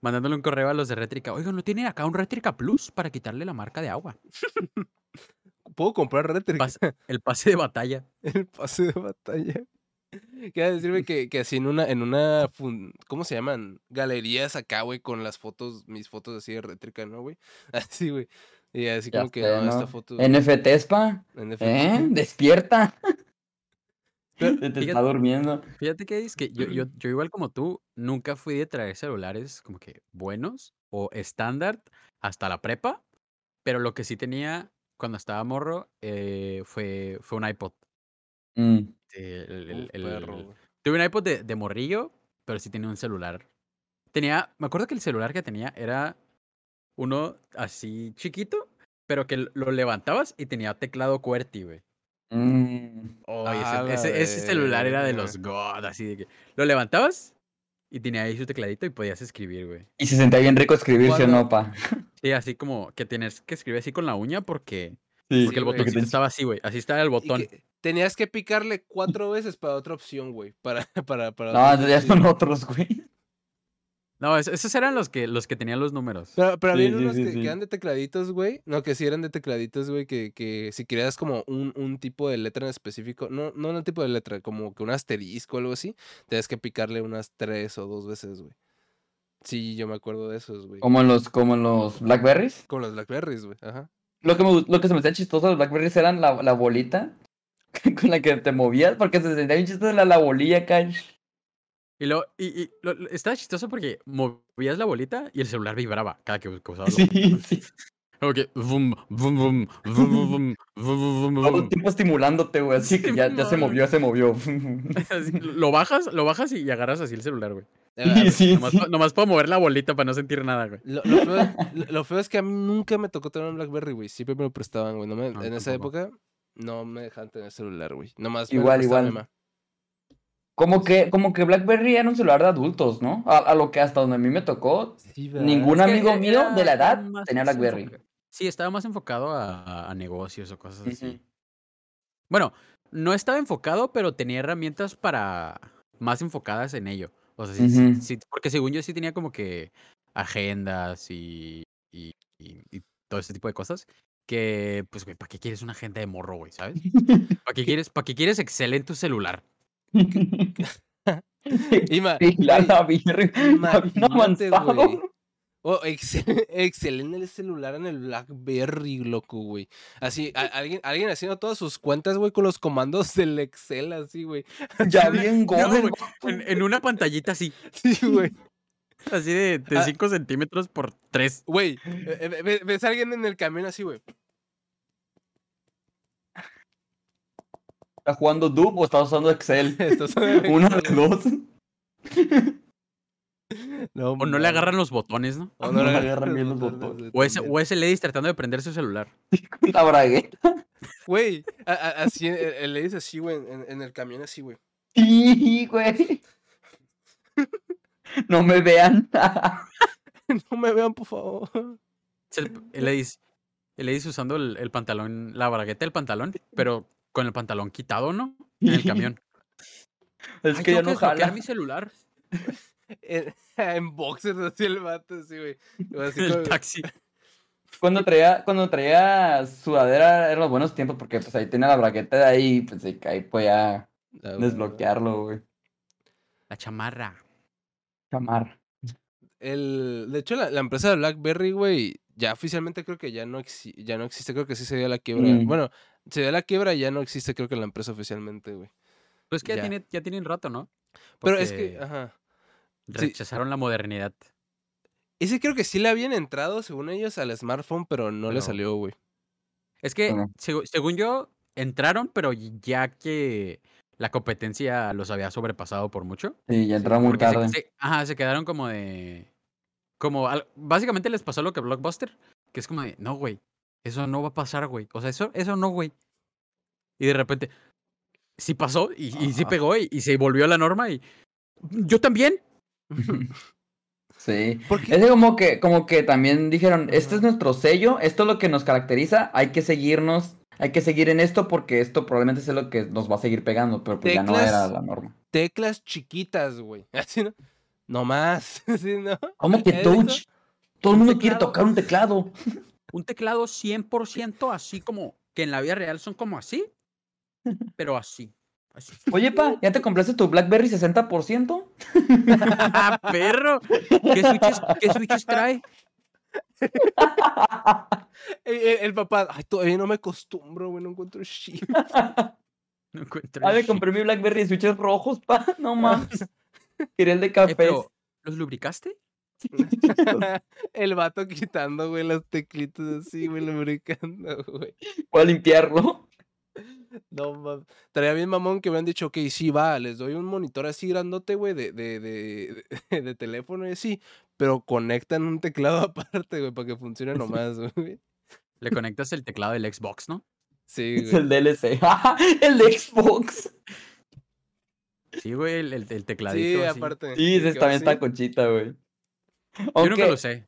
Speaker 3: mandándole un correo a los de Rétrica. Oigan, ¿no tienen acá un Rétrica Plus para quitarle la marca de agua?
Speaker 1: Puedo comprar rétrica.
Speaker 3: Pas- el pase de batalla.
Speaker 1: El pase de batalla. Quiero decirme que, que así en una, en una, fun- ¿cómo se llaman? Galerías acá, güey, con las fotos, mis fotos así de rétrica, ¿no, güey? Así, güey. Y así
Speaker 2: Ya
Speaker 1: como que, no, esta foto.
Speaker 2: NFT spa.
Speaker 1: NFT.
Speaker 2: ¿Eh? Despierta.
Speaker 1: Pero-
Speaker 2: te
Speaker 3: fíjate-
Speaker 2: está durmiendo.
Speaker 3: Fíjate que es que yo, yo, yo igual como tú, nunca fui de traer celulares como que buenos o estándar hasta la prepa, pero lo que sí tenía cuando estaba morro eh, fue, fue un iPod.
Speaker 2: Mm.
Speaker 3: Eh, el- el- el-
Speaker 1: perro,
Speaker 3: tuve un iPod de, de morrillo, pero sí tenía un celular. Tenía, me acuerdo que el celular que tenía era uno así chiquito, pero que lo levantabas y tenía teclado QWERTY, güey.
Speaker 2: Mm.
Speaker 3: Oh, ese,
Speaker 1: la
Speaker 3: ese- ese celular era de los God, así de que lo levantabas y tenía ahí su tecladito y podías escribir, güey.
Speaker 2: Y se sentía bien rico escribir, ¿sí o
Speaker 1: Cuando-
Speaker 2: no, pa?
Speaker 3: Sí, así como que tienes que escribir así con la uña porque,
Speaker 2: Sí,
Speaker 3: porque el botoncito
Speaker 2: te-
Speaker 3: estaba así, güey. Así estaba el botón.
Speaker 1: que tenías que picarle cuatro veces para otra opción, güey. Para, para, para.
Speaker 2: No, ya son otros, güey.
Speaker 3: No, es- esos eran los que, los que tenían los números.
Speaker 1: Pero, pero había
Speaker 2: sí,
Speaker 1: unos
Speaker 2: sí,
Speaker 1: que,
Speaker 2: sí.
Speaker 1: que eran de tecladitos, güey. No, que sí eran de tecladitos, güey. Que, que si querías como un, un tipo de letra en específico. No, no un tipo de letra, como que un asterisco o algo así. Tenías que picarle unas tres o dos veces, güey. Sí, yo me acuerdo de esos, güey.
Speaker 2: Como en los, como en los Blackberries.
Speaker 1: Con los Blackberries, güey. Ajá.
Speaker 2: Lo que, me, lo que se me hacía chistoso de los Blackberries eran la, la bolita con la que te movías, porque se sentía bien chistoso la, la bolilla acá.
Speaker 3: Y, lo, y, y lo- estaba chistoso porque movías la bolita y el celular vibraba cada que, usabas
Speaker 2: Sí, sí.
Speaker 3: Ok, vum, vum, vum, vum, vum,
Speaker 2: Todo el tiempo estimulándote, güey. Así que ya, ya se movió, ya se movió.
Speaker 3: lo bajas, lo bajas y agarras así el celular, güey.
Speaker 1: Eh,
Speaker 2: sí, sí,
Speaker 3: nomás,
Speaker 2: sí.
Speaker 3: Puedo mover la bolita para no sentir nada, güey.
Speaker 1: Lo, feo es, que a mí nunca me tocó tener un Blackberry, güey. Siempre me lo prestaban, güey.
Speaker 3: Ah,
Speaker 1: en esa época no me dejaban tener celular, güey. Nomás
Speaker 2: igual,
Speaker 1: me
Speaker 2: igual. Como que, como que BlackBerry era un celular de adultos, ¿no? A, lo que hasta donde a mí me tocó,
Speaker 1: sí,
Speaker 2: ningún amigo
Speaker 3: e-,
Speaker 2: mío de la edad tenía BlackBerry.
Speaker 3: Sí, estaba más enfocado a, negocios o cosas así. Bueno, no estaba enfocado, pero tenía herramientas para más enfocadas en ello. O sea, sí, sí- porque según yo sí tenía como que agendas y, y, y- y todo ese tipo de cosas. Que, pues, güey, ¿para qué quieres una agenda de morro, güey? ¿Sabes? ¿Para qué quieres, para qué quieres Excel en tu celular?
Speaker 1: Ima,
Speaker 2: Sí, la, la la
Speaker 1: imagínate,
Speaker 2: avanzado.
Speaker 1: güey. Oh, excel- excelente el celular en el Blackberry, loco, güey. Así, a- alguien, alguien haciendo todas sus cuentas, güey, con los comandos del Excel, así, güey.
Speaker 2: Ya bien
Speaker 3: No,
Speaker 2: gordo.
Speaker 3: güey, en, en una pantallita así,
Speaker 1: Sí, güey.
Speaker 3: así de
Speaker 1: Ah.
Speaker 3: 5 centímetros por 3.
Speaker 1: Güey, eh, eh, ve- ves a alguien en el camión así, güey.
Speaker 2: ¿Estás jugando Doom o estás usando Excel? Una de dos.
Speaker 1: No,
Speaker 3: O no le agarran los botones, ¿no?
Speaker 1: O
Speaker 2: no le agarran bien los botones.
Speaker 3: O ese, o ese Ledis tratando de prender su celular.
Speaker 2: La bragueta.
Speaker 1: Güey, así, eh, le dices así, güey, en, en el camión así, güey.
Speaker 2: Sí, güey. No me vean.
Speaker 1: No me vean, por favor.
Speaker 3: El, el Ledis, el Ledis usando el, el pantalón, la bragueta del pantalón, pero con el pantalón quitado, ¿no? En el camión.
Speaker 2: Es
Speaker 3: Ay,
Speaker 2: que ya
Speaker 3: tengo
Speaker 2: no jala.
Speaker 3: mi celular.
Speaker 1: En, en boxers así el vato, así, güey. Así
Speaker 3: El
Speaker 1: como-
Speaker 3: taxi.
Speaker 2: Cuando traía, cuando traía sudadera eran los buenos tiempos porque pues ahí tenía la bragueta de ahí, pues ahí ahí podía
Speaker 1: Ah,
Speaker 2: desbloquearlo, güey.
Speaker 3: La chamarra.
Speaker 2: Chamar.
Speaker 1: el, de hecho, la, la empresa de BlackBerry, güey, ya oficialmente creo que ya no, exi- ya no existe. Creo que sí se dio la quiebra.
Speaker 2: Mm.
Speaker 1: Bueno, se dio la quiebra y ya no existe, creo que la empresa oficialmente, güey.
Speaker 3: Pues que ya,
Speaker 1: Ya.
Speaker 3: tiene, ya tienen rato, ¿no?
Speaker 1: Pero es que,
Speaker 3: Porque
Speaker 1: sí.
Speaker 3: rechazaron la modernidad.
Speaker 1: Ese creo que sí le habían entrado, según ellos, al smartphone, pero no le salió, güey.
Speaker 3: Es que, según yo, entraron, pero ya que la competencia los había sobrepasado por mucho.
Speaker 2: Sí, ya entró muy
Speaker 3: se-
Speaker 2: tarde.
Speaker 3: se- ajá, se quedaron como de. Como. al- básicamente les pasó lo que Blockbuster. Que es como de. No, güey. Eso no va a pasar, güey. O sea, eso, eso no, güey. Y de repente. Sí pasó y, y sí pegó y, y se volvió a la norma y. Yo también.
Speaker 2: Sí.
Speaker 1: Porque
Speaker 2: Es como que, como que también dijeron, este es nuestro sello, esto es lo que nos caracteriza, hay que seguirnos, hay que seguir en esto porque esto probablemente es lo que nos va a seguir pegando, pero pues ya no era la norma.
Speaker 1: teclas chiquitas, güey. Así, ¿no? No más. Así, ¿no?
Speaker 2: ¿Cómo que
Speaker 1: ¿Eso?
Speaker 2: touch? Todo el
Speaker 3: Un
Speaker 2: mundo quiere tocar un teclado.
Speaker 3: Un teclado 100% así como. Que en la vida real son como así. Pero así.
Speaker 2: Oye, pa, ¿ya te compraste tu BlackBerry 60%?
Speaker 3: ¡Ah, perro! ¿Qué switches, ¿Qué switches trae?
Speaker 1: El, el- el papá, ay, todavía no me acostumbro, güey, no encuentro shit.
Speaker 3: No encuentro
Speaker 2: Ah, me compré mi BlackBerry de switches rojos, pa. No mames. Quería el de
Speaker 3: Eh,
Speaker 2: café.
Speaker 3: pero, ¿Los lubricaste?
Speaker 1: el vato quitando, güey, las teclitas así, güey, lubricando, güey.
Speaker 2: Voy a limpiarlo.
Speaker 1: No mames. Estaría bien mamón que hubieran dicho, ok, sí, va, les doy un monitor así grandote, güey, de, de, de, de, de teléfono y así, pero conectan un teclado aparte, güey, para que funcione nomás, güey.
Speaker 3: Le conectas el teclado del Xbox, ¿no?
Speaker 1: Sí,
Speaker 2: Es
Speaker 1: güey.
Speaker 2: el DLC. El Xbox.
Speaker 3: Sí, güey, el, el, el tecladito.
Speaker 1: Sí,
Speaker 3: así.
Speaker 1: aparte.
Speaker 2: Sí, ese
Speaker 1: que
Speaker 2: también
Speaker 1: así.
Speaker 2: está conchita, güey.
Speaker 3: Yo nunca
Speaker 2: Aunque,
Speaker 3: lo sé.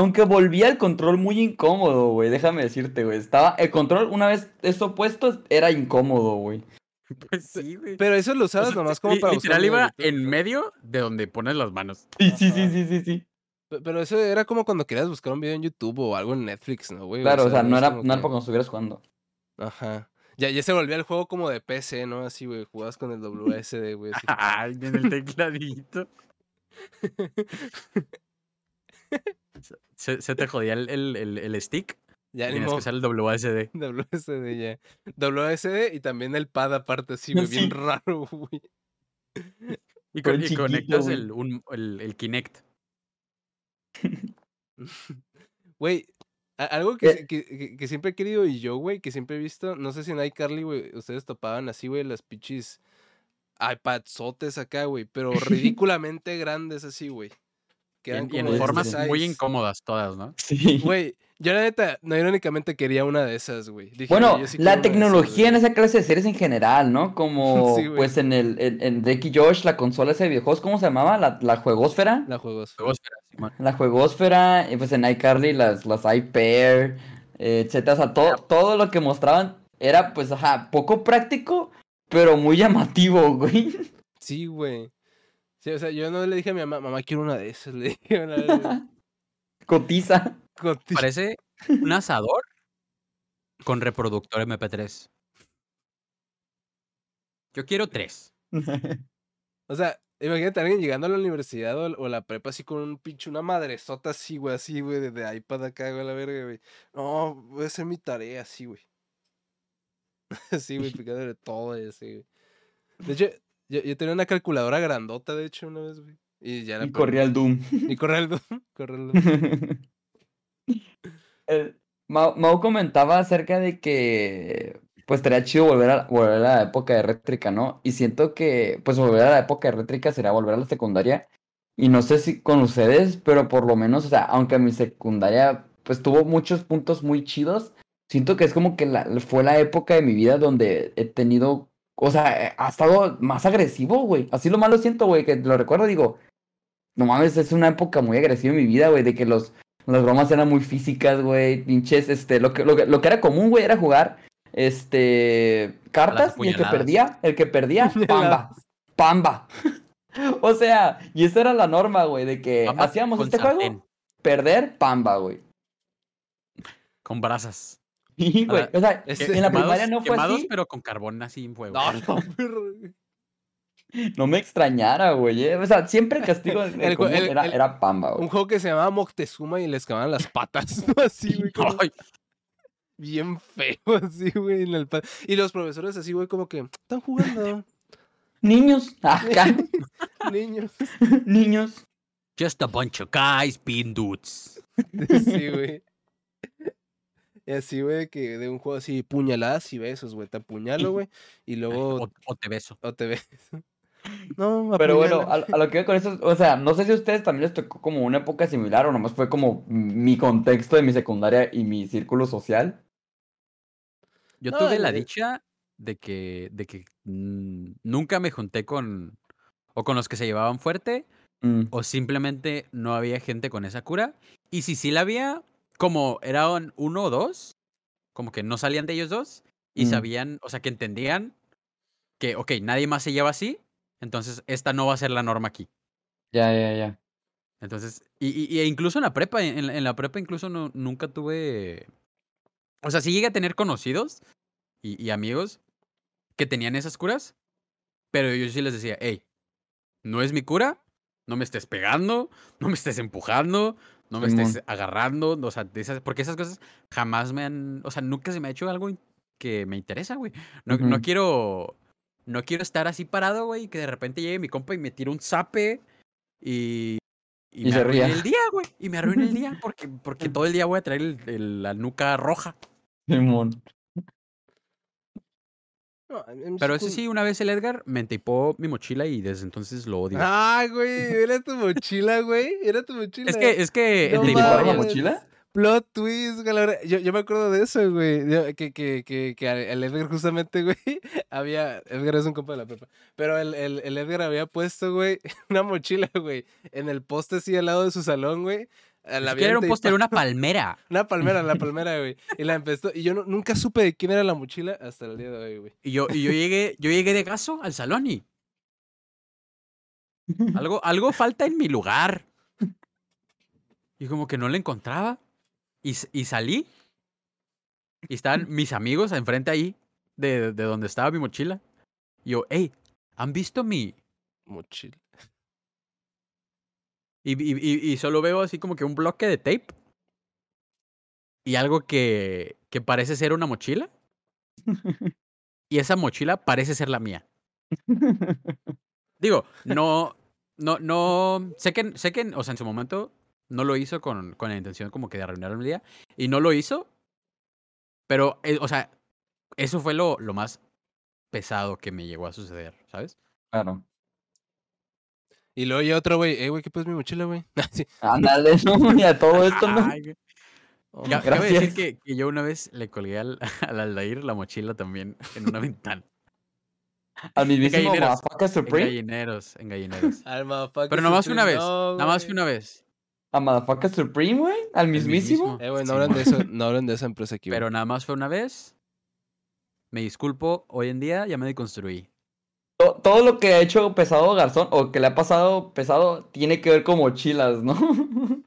Speaker 2: Aunque volvía el control muy incómodo, güey. Déjame decirte, güey. Estaba. El control, una vez eso puesto, era incómodo, güey.
Speaker 3: Pues sí, güey.
Speaker 1: Pero eso lo
Speaker 3: O
Speaker 1: usabas
Speaker 3: sea,
Speaker 1: nomás como para
Speaker 3: Literal iba en
Speaker 1: ¿no?
Speaker 3: medio de donde pones las manos.
Speaker 2: Sí, sí, sí, sí, sí, sí.
Speaker 1: Pe- Pero eso era como cuando querías buscar un video en YouTube o algo en Netflix, ¿no, güey?
Speaker 2: Claro, o sea, no era,
Speaker 1: como
Speaker 2: no era
Speaker 1: que-
Speaker 2: para cuando estuvieras jugando.
Speaker 1: Ajá. Ya, ya se volvía el juego como de PC, ¿no? Así, güey, jugabas con el WSD, güey.
Speaker 3: Ay, en el tecladito. Se- te jodía el, el, el, stick.
Speaker 1: Ya
Speaker 3: Tienes que usar el WSD.
Speaker 1: WSD ya. WSD y también el pad aparte, así, güey, bien raro, güey.
Speaker 3: Y, con- y
Speaker 2: chiquito,
Speaker 3: conectas
Speaker 2: güey.
Speaker 3: el, un, el, el Kinect.
Speaker 1: Güey, algo que,
Speaker 2: Eh.
Speaker 1: que, que- que siempre he querido y yo, güey, que siempre he visto, no sé si en iCarly, güey, ustedes topaban así, güey, las pichis iPadsotes acá, güey, pero ridículamente grandes así, güey. Que
Speaker 3: Y
Speaker 1: eran
Speaker 3: en, y en
Speaker 1: como este
Speaker 3: formas muy incómodas todas, ¿no?
Speaker 2: Sí.
Speaker 1: Güey, yo la neta, no irónicamente quería una de esas, güey. Dije,
Speaker 2: Bueno,
Speaker 1: "Güey, yo sí quiero
Speaker 2: la
Speaker 1: esas,
Speaker 2: tecnología en
Speaker 1: güey".
Speaker 2: esa clase de series en general, ¿no? Como,
Speaker 1: Sí,
Speaker 2: pues en el, en, en Josh, la consola esa de videojuegos, ¿cómo se llamaba? La, la juegosfera.
Speaker 1: La juegos.
Speaker 3: Juegosfera.
Speaker 2: La juegosfera, y pues en iCarly las, las iPair, eh, etcétera. O sea, todo, todo lo que mostraban era, pues, ajá, poco práctico, pero muy llamativo, güey.
Speaker 1: Sí, güey. Sí, o sea, yo no le dije a mi mamá, mamá, quiero una de esas. Le dije una vez.
Speaker 2: Cotiza.
Speaker 1: Coti-
Speaker 3: Parece un asador con reproductor MP3. Yo quiero tres.
Speaker 1: O sea, imagínate a alguien llegando a la universidad o, o a la prepa así con un pinche, una madresota así, güey, así, güey, de, de iPad acá, güey, la verga, güey. No, voy a hacer mi tarea así, güey. Así, güey, picándole todo y así, güey. De hecho, yo, yo tenía una calculadora grandota, de hecho, una vez, güey. Y ya la
Speaker 2: Y corría el Doom.
Speaker 1: Y corre el Doom, corre el Doom.
Speaker 2: El- Mau, Mau comentaba acerca de que pues estaría chido volver a, volver a la época de rétrica, ¿no? Y siento que pues volver a la época de rétrica sería volver a la secundaria. Y no sé si con ustedes, pero por lo menos, o sea, aunque mi secundaria pues tuvo muchos puntos muy chidos, siento que es como que la, fue la época de mi vida donde he tenido, o sea, eh, ha estado más agresivo, güey. Así lo malo siento, güey, que lo recuerdo, digo, no mames, es una época muy agresiva en mi vida, güey, de que los, las bromas eran muy físicas, güey, pinches, este, lo que, lo que, lo que era común, güey, era jugar, este, cartas, y el que perdía, el que perdía, pamba, pamba. O sea, y esa era la norma, güey, de que
Speaker 3: Pamba
Speaker 2: hacíamos este juego, perder, pamba, güey.
Speaker 3: Con brasas.
Speaker 2: Y, güey, o sea,
Speaker 1: Ese-
Speaker 2: en la
Speaker 3: Quemados-
Speaker 2: primaria no fue
Speaker 3: quemados,
Speaker 2: así.
Speaker 3: pero con carbón así en fuego.
Speaker 1: No, no.
Speaker 2: No me extrañara, güey. eh. O sea, siempre el castigo
Speaker 1: El el-
Speaker 2: era,
Speaker 1: el-
Speaker 2: era pamba,
Speaker 1: Un
Speaker 2: güey.
Speaker 1: juego que se llamaba Moctezuma y les quemaban las patas, ¿no? Así, güey, como bien feo, así, güey, en el Y los profesores así, güey, como que, están jugando,
Speaker 2: Niños, acá,
Speaker 1: niños.
Speaker 2: niños.
Speaker 3: just a bunch of guys being dudes.
Speaker 1: Sí, güey. Y así, güey, que de un juego así, puñaladas y besos, güey. Te apuñalo, güey, y luego
Speaker 3: O, o te beso.
Speaker 1: o te ves. No,
Speaker 2: Pero bueno, a, a lo que voy con eso, o sea, no sé si a ustedes también les tocó como una época similar o nomás fue como mi contexto de mi secundaria y mi círculo social.
Speaker 3: Yo
Speaker 1: No,
Speaker 3: tuve la
Speaker 1: eh,
Speaker 3: dicha de que, de que nunca me junté con o con los que se llevaban fuerte
Speaker 2: Mm,
Speaker 3: o simplemente no había gente con esa cura. Y si sí la había, como eran uno o dos, como que no salían de ellos dos y
Speaker 2: Mm.
Speaker 3: sabían, o sea, que entendían que, ok, nadie más se lleva así, entonces esta no va a ser la norma aquí.
Speaker 2: Ya, ya, ya.
Speaker 3: Entonces, y, y- y incluso en la prepa, en, la- en la prepa incluso no, nunca tuve, o sea, sí llegué a tener conocidos y, y amigos que tenían esas curas, pero yo sí les decía, hey, no es mi cura, no me estés pegando, no me estés empujando, no me estés agarrando, o sea, de esas, porque esas cosas jamás me han, o sea, nunca se me ha hecho algo que me interesa, güey. No, no quiero, no quiero estar así parado, güey, y que de repente llegue mi compa y me tire un zape y...
Speaker 2: Y
Speaker 3: me arruine el día, güey. Y me arruine el día porque, porque todo el día voy a traer el- el- la nuca roja.
Speaker 2: Simón.
Speaker 1: No,
Speaker 3: Pero eso sí, una vez el Edgar me entipó mi mochila y desde entonces lo odio.
Speaker 1: Ay, güey, era tu mochila, güey. Era tu mochila.
Speaker 3: es que, es que
Speaker 1: No
Speaker 3: entre
Speaker 2: ¿Te llevaron la mochila?
Speaker 1: Plot twist, verdad, Yo, yo me acuerdo de eso, güey. yo- Que, que, que, que el Edgar justamente, güey, había... Edgar es un compa de la prepa. Pero el, el, el Edgar había puesto, güey, una mochila, güey, en el poste así al lado de su salón, güey. La
Speaker 3: era un póster, una palmera.
Speaker 1: Una palmera, la palmera, güey. Y la empezó. Y yo no- nunca supe de quién era la mochila hasta el día de hoy, güey.
Speaker 3: Y yo, y yo llegué, yo llegué de gaso al salón y algo, algo falta en mi lugar. Y como que no la encontraba. Y, y salí. Y estaban mis amigos enfrente ahí, de, de donde estaba mi mochila. Y yo, hey, ¿han visto mi...?
Speaker 1: Mochila.
Speaker 3: Y, y- y- y solo veo así como que un bloque de tape. Y algo que, que parece ser una mochila. Y esa mochila parece ser la mía. Digo, no, no, no, sé que, sé que, o sea, en su momento no lo hizo con, con la intención como que de arruinar el día. Y no lo hizo. Pero, eh, o sea, eso fue lo, lo más pesado que me llegó a suceder, ¿sabes?
Speaker 2: Claro.
Speaker 1: Y luego ya otro, güey. Eh, güey, ¿qué pues mi mochila, güey? Sí.
Speaker 2: Ándale, ¿no? Y a todo esto, ¿no?
Speaker 3: Ay, güey.
Speaker 1: Oh,
Speaker 3: Cabe decir
Speaker 2: Gracias.
Speaker 3: que, que yo una vez le colgué al, al Aldair la mochila también en una ventana.
Speaker 2: Al mismísimo
Speaker 3: gallineros.
Speaker 2: Motherfucker
Speaker 3: En
Speaker 2: Supreme.
Speaker 3: gallineros, en gallineros.
Speaker 1: Al motherfucker
Speaker 3: Pero nada más fue una vez.
Speaker 1: no,
Speaker 3: Nada más una vez.
Speaker 2: A Motherfucker Supreme, güey. Al mismísimo.
Speaker 1: Eh, güey, no
Speaker 3: Sí,
Speaker 1: hablan de eso. No hablan de esa empresa aquí, güey.
Speaker 3: Pero nada más fue una vez. Me disculpo, hoy en día ya me deconstruí.
Speaker 2: To- Todo lo que ha hecho pesado Garzón o que le ha pasado pesado tiene que ver con mochilas, ¿no?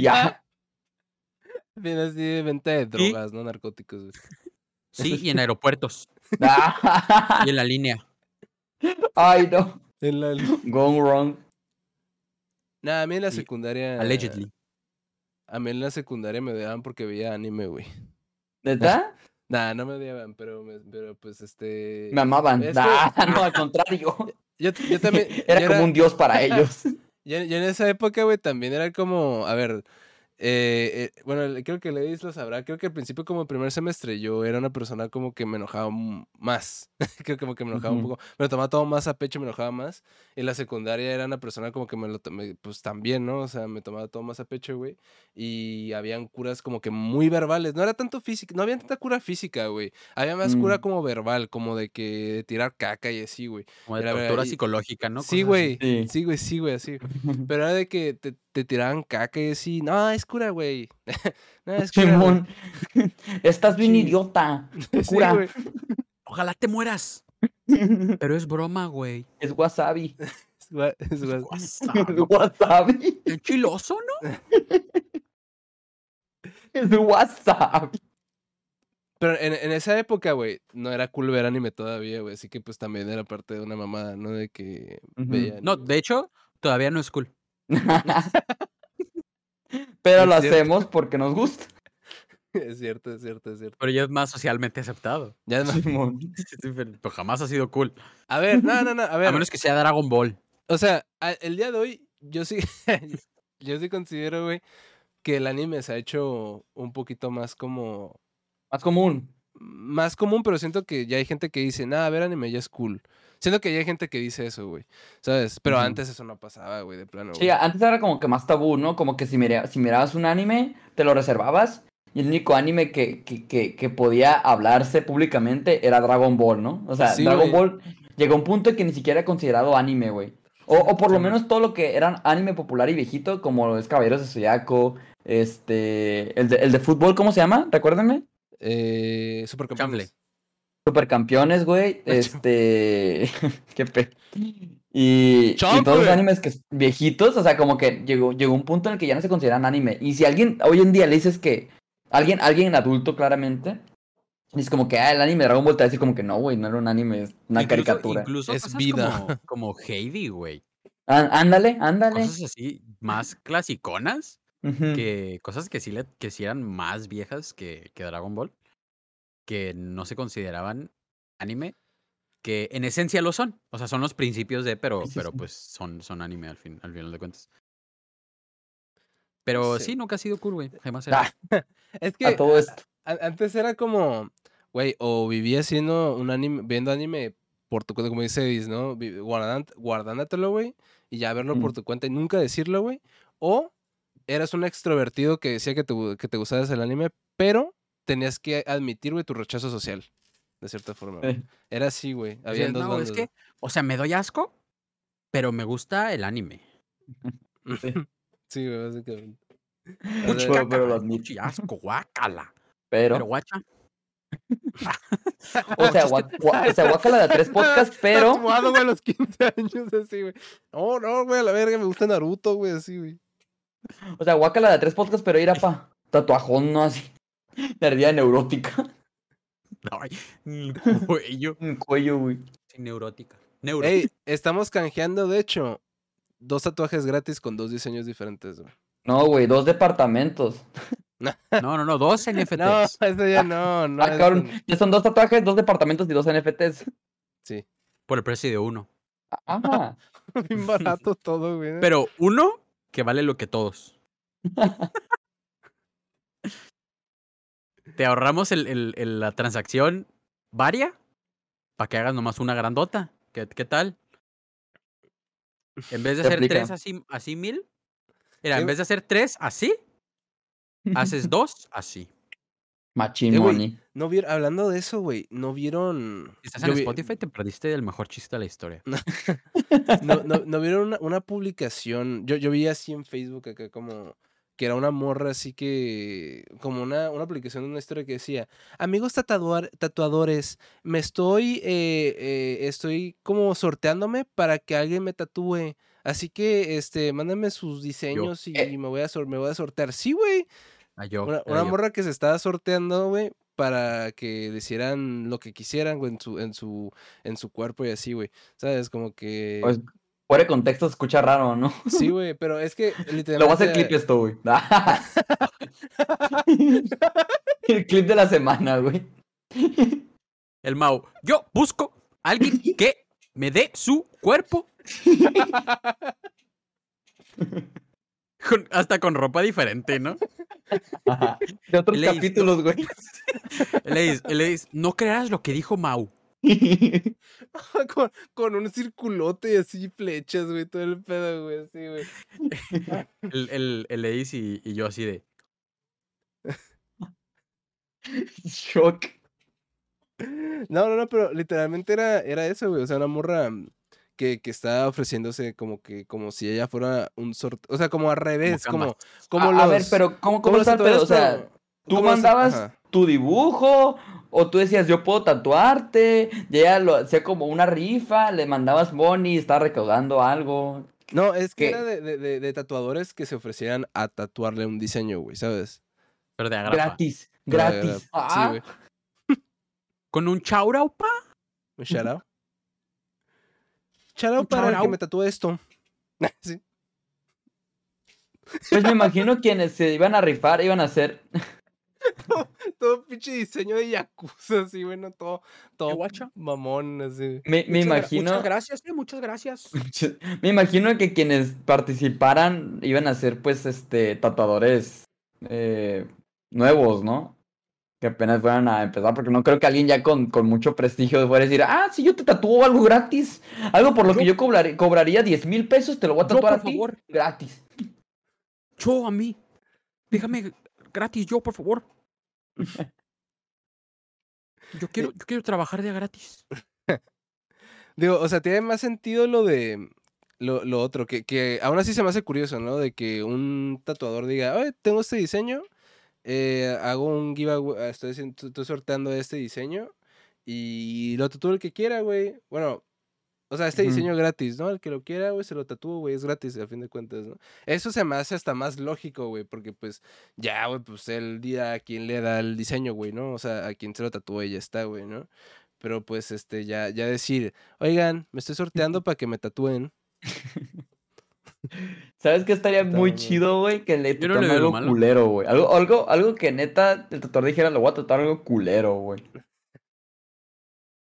Speaker 2: ya.
Speaker 1: Viene así de venta de drogas, no narcóticos, güey.
Speaker 3: Sí, y en aeropuertos.
Speaker 2: Ah.
Speaker 3: Y en la línea.
Speaker 2: Ay, no.
Speaker 1: En la...
Speaker 2: Gone wrong.
Speaker 1: Nah, a mí en la
Speaker 3: Y-
Speaker 1: secundaria...
Speaker 3: Allegedly.
Speaker 1: A mí en la secundaria me odiaban porque veía anime, güey.
Speaker 2: ¿Neta?
Speaker 1: Nah, no me odiaban, pero, me- pero pues este...
Speaker 2: Me amaban.
Speaker 1: Es que-
Speaker 2: Ah, no, al contrario.
Speaker 1: Yo, yo también...
Speaker 2: Era
Speaker 1: yo
Speaker 2: como un dios para ellos.
Speaker 1: Yo, yo en esa época, güey, también era como, a ver, eh, eh, bueno, creo que Leis lo sabrá, creo que al principio como primer semestre yo era una persona como que me enojaba más, creo como que me enojaba un poco, me lo tomaba todo más a pecho, me enojaba más, y en la secundaria era una persona como que me lo tomé, pues también, ¿no? O sea, me tomaba todo más a pecho, güey, y habían curas como que muy verbales, no era tanto física, no había tanta cura física, güey, había más cura
Speaker 2: Mm.
Speaker 1: como verbal, como de que de tirar caca y así, güey.
Speaker 3: Como de
Speaker 1: Era
Speaker 3: tortura
Speaker 1: y-
Speaker 3: psicológica, ¿no?
Speaker 1: Sí, güey,
Speaker 2: Sí.
Speaker 1: sí, güey, sí, güey, así. Pero era de que te, te tiraban caca y así, no, es cura, güey. no, es cura. güey".
Speaker 2: Simón. Estás bien
Speaker 1: Sí.
Speaker 2: idiota. Cura.
Speaker 3: Ojalá te mueras. Pero es broma, güey.
Speaker 2: Es wasabi.
Speaker 1: Es gua- es
Speaker 2: wasabi.
Speaker 3: Es chiloso, ¿no?
Speaker 2: Es wasabi.
Speaker 1: Pero en, en esa época, güey, no era cool ver anime todavía, güey. Así que pues también era parte de una mamada, ¿no? De que veía
Speaker 3: No, de hecho, todavía no es cool.
Speaker 2: Pero
Speaker 1: Es
Speaker 2: lo
Speaker 1: cierto.
Speaker 2: hacemos porque nos gusta.
Speaker 1: Es cierto, es cierto, es cierto.
Speaker 3: Pero ya es más socialmente aceptado.
Speaker 1: Ya no-
Speaker 2: Simón.
Speaker 3: Pero jamás ha sido cool.
Speaker 1: A ver, no, no, no, a ver.
Speaker 3: A menos que sea Dragon Ball.
Speaker 1: O sea, el día de hoy, yo sí, yo sí considero, güey, que el anime se ha hecho un poquito más como,
Speaker 2: Más común.
Speaker 1: más común, pero siento que ya hay gente que dice, nada, ver anime ya es cool. Siento que ya hay gente que dice eso, güey, ¿sabes? Pero antes eso no pasaba, güey, de plano,
Speaker 2: Sí, antes era como que más tabú, ¿no? Como que si, mira- si mirabas un anime, te lo reservabas. Y el único anime que, que, que, que podía hablarse públicamente era Dragon Ball, ¿no? O sea,
Speaker 1: Sí,
Speaker 2: Dragon. Ball llegó a un punto que ni siquiera era considerado anime, güey. O, o por lo
Speaker 3: Sí,
Speaker 2: menos todo lo que era anime popular y viejito, como es Caballeros de Zodiaco, este, el de, el de fútbol, ¿cómo se llama? Recuérdenme.
Speaker 1: Eh, Supercampeones.
Speaker 2: Supercampeones, güey. Este. Qué pe. Y, todos los animes que viejitos, o sea, como que llegó, llegó un punto en el que ya no se consideran anime. Y si alguien hoy en día le dices que. Alguien, alguien adulto, claramente. Es como que, ah, el anime de Dragon Ball te va a decir como que no, güey, no era un anime, es una
Speaker 3: Incluso-
Speaker 2: caricatura.
Speaker 3: Incluso
Speaker 1: Es vida.
Speaker 3: Como, como Heidi, güey.
Speaker 2: Ándale, ándale.
Speaker 3: Cosas así más clasiconas. Que cosas que sí, le, que sí eran más viejas que, que Dragon Ball, que no se consideraban anime, que en esencia lo son. O sea, son los principios de, pero,
Speaker 2: Sí,
Speaker 3: pero
Speaker 2: sí.
Speaker 3: pues son, son anime al, fin, al final de cuentas. Pero
Speaker 1: Sí.
Speaker 3: sí, nunca ha sido cool, güey. Jamás era.
Speaker 2: Ah,
Speaker 1: Es que
Speaker 2: a todo esto.
Speaker 1: a- antes era como, güey, o vivías siendo un anime, viendo anime por tu cuenta, como dice Edis, ¿no? Guardándatelo, güey, y ya verlo por tu cuenta y nunca decirlo, güey. O eras un extrovertido que decía que te, que te gustabas el anime, pero tenías que admitir, güey, tu rechazo social, de cierta forma. güey.
Speaker 2: Sí.
Speaker 1: Era así, güey.
Speaker 3: Decías,
Speaker 1: Habían dos
Speaker 3: "No, es que, o sea, me doy asco, pero me gusta el anime.
Speaker 1: güey.
Speaker 2: sí.
Speaker 1: sí, güey, básicamente. Sea,
Speaker 2: pero- pero lo admito.
Speaker 3: asco, guácala.
Speaker 2: Pero,
Speaker 3: Pero guacha,
Speaker 2: o sea, gua- gua- o sea, guácala de tres podcasts, pero.
Speaker 1: Tatuado, güey, a los 15 años, así, güey. No, no, güey, a la verga, me gusta Naruto, güey, así, güey.
Speaker 2: O sea, guácala de tres podcasts, pero ir a pa. Tatuajón, ¿no? Así. Nerdía neurótica.
Speaker 3: ay, el cuello.
Speaker 2: El cuello, güey.
Speaker 3: Sí, neurótica. Neurótica.
Speaker 1: Ey, estamos canjeando, de hecho, dos tatuajes gratis con dos diseños diferentes, güey.
Speaker 2: No, güey, dos departamentos.
Speaker 3: No, no, no, dos NFTs.
Speaker 1: No, eso ya no, no.
Speaker 2: ah, cabrón.
Speaker 1: no.
Speaker 2: Ya son dos tatuajes, dos departamentos y dos NFTs.
Speaker 1: Sí.
Speaker 3: Por el precio de uno.
Speaker 2: Ajá.
Speaker 1: Bien barato todo, güey.
Speaker 3: Pero uno que vale lo que todos. Te ahorramos el, el- el- la transacción varia para que hagas nomás una grandota. ¿Qué, qué tal? En vez de hacer
Speaker 2: aplica.
Speaker 3: tres así, así mil, mira, en vez de hacer tres así, haces dos así.
Speaker 2: Machín
Speaker 1: Eh. No vieron, hablando de eso, güey, no vieron.
Speaker 3: Estás
Speaker 1: yo
Speaker 3: en
Speaker 1: vi-
Speaker 3: Spotify, te perdiste el mejor chiste de la historia.
Speaker 1: No, no, no vieron una, una publicación. Yo, yo vi así en Facebook acá como que era una morra así que. Como una, una publicación de una historia que decía. Amigos tatuador- tatuadores, me estoy. eh, eh, estoy como sorteándome para que alguien me tatúe. Así que, este, mándame sus diseños y,
Speaker 2: Eh.
Speaker 1: me voy a me voy a sortear. Sí, güey.
Speaker 3: Ah,
Speaker 1: Una,
Speaker 3: yo.
Speaker 1: morra que se estaba sorteando, güey, para que hicieran lo que quisieran, güey, en su, en su, en su cuerpo y así, güey. ¿Sabes? Como que.
Speaker 2: Pues, fuera de contexto se escucha raro, ¿no?
Speaker 1: Sí, güey, pero es que literalmente.
Speaker 2: Lo voy a hacer clip esto, güey. el clip de la semana, güey.
Speaker 3: El Mau. Yo busco a alguien que me dé su cuerpo. Con- hasta con ropa diferente, ¿no?
Speaker 2: Ajá. De otros capítulos, güey.
Speaker 3: Le dice, le dice, no creas lo que dijo Mau.
Speaker 1: con, con un circulote y así flechas, güey, todo el pedo, güey, así, güey.
Speaker 3: El, el, el Ace y, y yo así de.
Speaker 2: Shock.
Speaker 1: No, no, no, pero literalmente era, era eso, güey. O sea, una morra mm, que, que estaba ofreciéndose como que, como si ella fuera un sorteo. O sea, como al revés, como, como
Speaker 2: a,
Speaker 1: los.
Speaker 2: a ver, pero ¿cómo, cómo
Speaker 1: los
Speaker 2: está el pedo? O sea, tú mandabas
Speaker 1: ajá.
Speaker 2: tu dibujo o tú decías yo puedo tatuarte, y ella lo hacía como una rifa, le mandabas money, estaba recaudando algo.
Speaker 1: No, es que
Speaker 2: ¿Qué?
Speaker 1: era de, de, de- de tatuadores que se ofrecían a tatuarle un diseño, güey, ¿sabes?
Speaker 3: Pero de agrapa.
Speaker 2: Gratis,
Speaker 1: de
Speaker 2: gratis.
Speaker 1: Sí,
Speaker 2: Ah,
Speaker 1: güey.
Speaker 3: ¿Con un chauraupa?
Speaker 1: Un out
Speaker 3: Un
Speaker 1: para el que me tatúe esto. Sí.
Speaker 2: Pues me imagino quienes se iban a rifar iban a hacer.
Speaker 1: Todo pinche diseño de Yakuza, así, bueno, todo, todo
Speaker 3: guacha?
Speaker 1: mamón, así.
Speaker 2: Me, me
Speaker 3: Muchas
Speaker 2: imagino.
Speaker 3: Muchas gracias, eh, muchas gracias.
Speaker 2: Me imagino que quienes participaran iban a ser, pues, este, tatuadores eh, nuevos, ¿no? Que apenas fueran a empezar, porque no creo que alguien ya con, con mucho prestigio fuera a decir, ah, si yo te tatúo algo gratis, algo por lo que
Speaker 3: Yo-
Speaker 2: cobraré- cobraría 10 mil pesos, te lo voy a
Speaker 3: Yo,
Speaker 2: tatuar
Speaker 3: por
Speaker 2: a ti
Speaker 3: favor.
Speaker 2: gratis.
Speaker 3: Yo a mí. Déjame gratis yo, por favor. Yo quiero, yo quiero trabajar de gratis.
Speaker 1: Digo, o sea, tiene más sentido lo de lo, lo otro, que, que aún así se me hace curioso, ¿no? De que un tatuador diga, oye, tengo este diseño, eh, hago un giveaway, ah, estoy, estoy sorteando este diseño y lo tatúo el que quiera, güey. Bueno, o sea, este diseño gratis, ¿no? El que lo quiera, güey, se lo tatúo, güey, es gratis a fin de cuentas, ¿no? Eso se me hace hasta más lógico, güey, porque pues ya, güey, pues él dirá a quién le da el diseño, güey, ¿no? O sea, a quién se lo tatúa y ya está, güey, ¿no? Pero pues este, ya, ya decir, oigan, me estoy sorteando para que me tatúen.
Speaker 2: ¿Sabes qué estaría
Speaker 1: Está
Speaker 2: muy chido, güey? Que le
Speaker 3: no
Speaker 2: tatuaran
Speaker 3: lo
Speaker 2: algo
Speaker 3: malo.
Speaker 2: culero, güey. Algo, algo, algo que neta el tatuador dijera, le voy a tatuar algo culero, güey.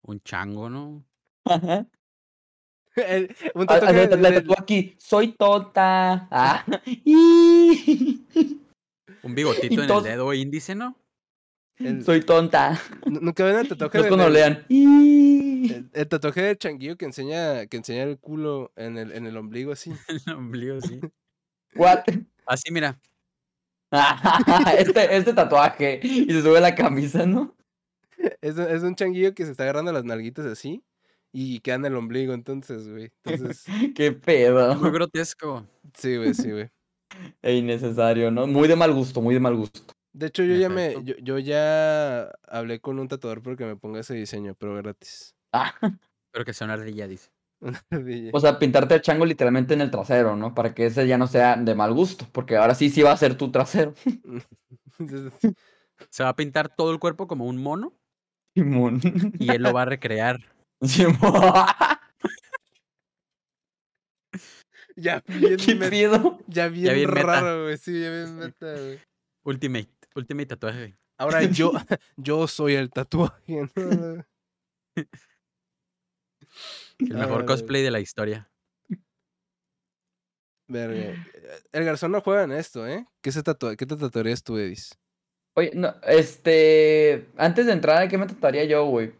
Speaker 3: Un chango, ¿no?
Speaker 2: Ajá.
Speaker 1: Un
Speaker 2: Ah, ah,
Speaker 1: tatuaje
Speaker 2: le-
Speaker 1: de- de-
Speaker 2: aquí, soy tonta. Ah.
Speaker 3: Un bigotito en el dedo índice, ¿no?
Speaker 1: el-
Speaker 2: soy tonta.
Speaker 1: nu- Nunca ven el tatuaje
Speaker 2: No cuando lean.
Speaker 1: el tatuaje de changuillo que enseña, que enseña el culo en el, en el ombligo así.
Speaker 3: El ombligo, sí.
Speaker 2: What?
Speaker 3: Así, mira.
Speaker 2: este, este tatuaje. Y se sube la camisa, ¿no?
Speaker 1: Es, es un changuillo que se está agarrando las nalguitas así y queda en el ombligo, entonces, güey. Entonces,
Speaker 2: Qué pedo.
Speaker 3: Muy grotesco.
Speaker 1: sí, güey, sí, güey.
Speaker 2: E innecesario, ¿no? Muy de mal gusto, muy de mal gusto.
Speaker 1: De hecho, yo ya me, yo, yo ya hablé con un tatuador porque me ponga ese diseño, pero gratis.
Speaker 2: Ah,
Speaker 3: Pero que sea una ardilla, dice.
Speaker 1: Una ardilla.
Speaker 2: o sea, pintarte el chango literalmente en el trasero, ¿no? Para que ese ya no sea de mal gusto. Porque ahora sí, sí va a ser tu trasero.
Speaker 3: Se va a pintar todo el cuerpo como un mono y él lo va a recrear.
Speaker 1: Ya bien,
Speaker 2: ¿Qué
Speaker 1: met-
Speaker 2: pedo?
Speaker 1: ya bien,
Speaker 3: bien meta.
Speaker 1: raro, güey. Sí, ya bien meta, güey.
Speaker 3: Ultimate. Ultimate tatuaje.
Speaker 1: Ahora yo, yo soy el tatuaje. ¿no?
Speaker 3: El mejor
Speaker 1: Ay,
Speaker 3: cosplay de la historia.
Speaker 1: Verga. El garzón no juega en esto, ¿eh? ¿Qué, se tatua- ¿Qué te tatuarías tú, Edis?
Speaker 2: Oye, no, este. Antes de entrar, ¿a qué me trataría yo, güey?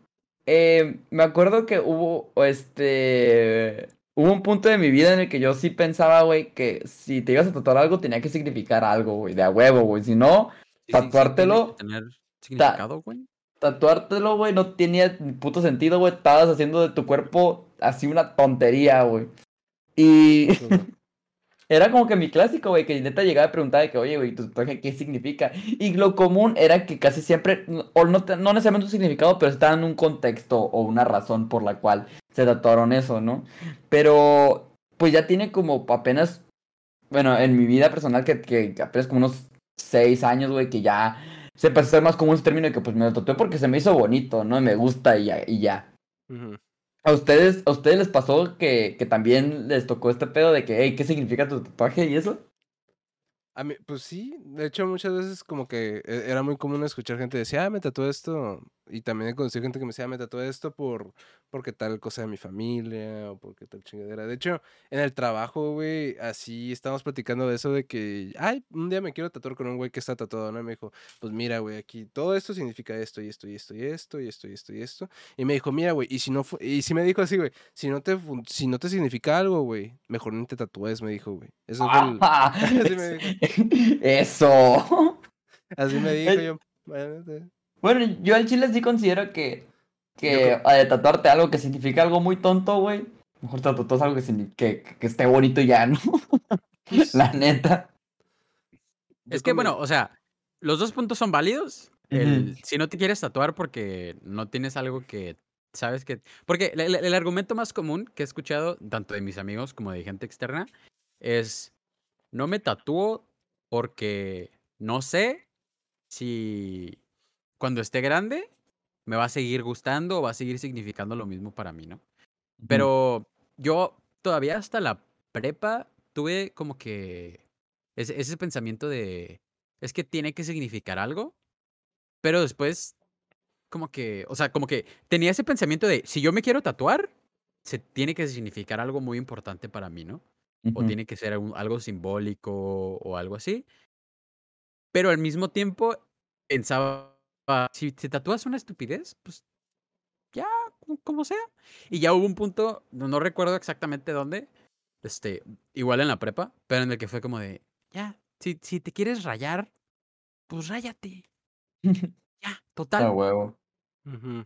Speaker 2: Eh, me acuerdo que hubo, este. Hubo un punto de mi vida en el que yo sí pensaba, güey, que si te ibas a tatuar algo tenía que significar algo, güey, de a huevo, güey. Si no,
Speaker 3: Sí, sí, sí,
Speaker 2: Tatuártelo,
Speaker 3: tiene que tener significado, güey.
Speaker 2: tatuártelo, güey, no tenía puto sentido, güey. Estabas haciendo de tu cuerpo así una tontería, güey. Y era como que mi clásico, güey, que neta llegaba a preguntar de que, oye, güey, tu tatuaje, ¿qué significa? Y lo común era que casi siempre, o no, no necesariamente un significado, pero estaban un contexto o una razón por la cual se tatuaron eso, ¿no? Pero, pues ya tiene como apenas, bueno, en mi vida personal, que, que apenas como unos seis años, güey, que ya se empezó hacer más común ese término de que pues me tatué porque se me hizo bonito, ¿no? Y me gusta y ya. Y ya. ¿A ustedes, ¿A ustedes les pasó que, que también les tocó este pedo de que, hey, ¿qué significa tu tatuaje y eso?
Speaker 1: A mí, pues sí, de hecho muchas veces como que e- era muy común escuchar gente decir, ah, me tatué esto. Y también he conocido gente que me decía, "Ah, me tatué esto por porque tal cosa de mi familia o porque tal chingadera. De hecho, en el trabajo, güey, así estábamos platicando de eso de que, ay, un día me quiero tatuar con un güey que está tatuado, ¿no? Y me dijo, pues mira, güey, aquí todo esto significa esto y esto y esto y esto y esto y esto y esto. Y me dijo, mira, güey, y si no fu- y si me dijo así, güey, si no te si no te significa algo, güey, mejor ni te tatúes, me dijo, güey. Eso fue el- Así me
Speaker 2: Eso.
Speaker 1: Así me dijo yo. Bueno,
Speaker 2: yo al chile sí considero que, que
Speaker 1: creo-
Speaker 2: de tatuarte algo que significa algo muy tonto, güey. Mejor te tatúas algo que, que, que- esté bonito ya, ¿no? La neta.
Speaker 3: Es que, bueno, o sea, los dos puntos son válidos. El- Si no te quieres tatuar porque no tienes algo que sabes que... Porque el, el- el argumento más común que he escuchado, tanto de mis amigos como de gente externa, es, no me tatúo porque no sé si cuando esté grande me va a seguir gustando o va a seguir significando lo mismo para mí, ¿no? Pero yo todavía hasta la prepa tuve como que ese, ese pensamiento de, es que tiene que significar algo, pero después como que, o sea, como que tenía ese pensamiento de, si yo me quiero tatuar, se tiene que significar algo muy importante para mí, ¿no? O
Speaker 2: Ujú.
Speaker 3: tiene que ser un- algo simbólico o algo así. Pero al mismo tiempo pensaba, si te tatúas una estupidez, pues ya, co- como sea. Y ya hubo un punto, no, no recuerdo exactamente dónde, este, igual en la prepa, pero en el que fue como de, ya, si, si te quieres rayar, pues ráyate. Ya,
Speaker 2: A
Speaker 3: total.
Speaker 2: huevo.
Speaker 1: Ujú.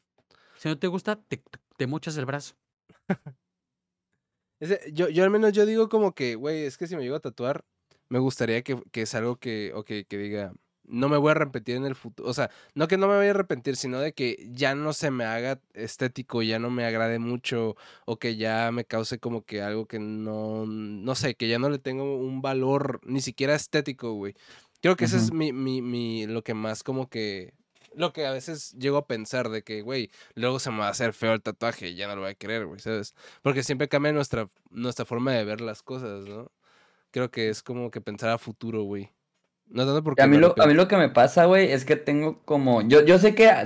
Speaker 3: Si no te gusta, te, te- mochas el brazo.
Speaker 1: Ese- yo, yo al menos yo digo como que, güey, es que si me llego a tatuar, me gustaría que, que es algo que, o que, que diga, no me voy a arrepentir en el futuro. O sea, no que no me voy a arrepentir, sino de que ya no se me haga estético, ya no me agrade mucho, o que ya me cause como que algo que no, no sé, que ya no le tengo un valor ni siquiera estético, güey. Creo que ese es mi, mi, mi, lo que más como que, lo que a veces llego a pensar de que, güey, luego se me va a hacer feo el tatuaje y ya no lo voy a querer, güey, ¿sabes? Porque siempre cambia nuestra, nuestra forma de ver las cosas, ¿no? Creo que es como que pensar a futuro, güey. No tanto porque
Speaker 2: a mí lo, a mí lo que me pasa, güey, es que tengo como. Yo, yo sé que ah,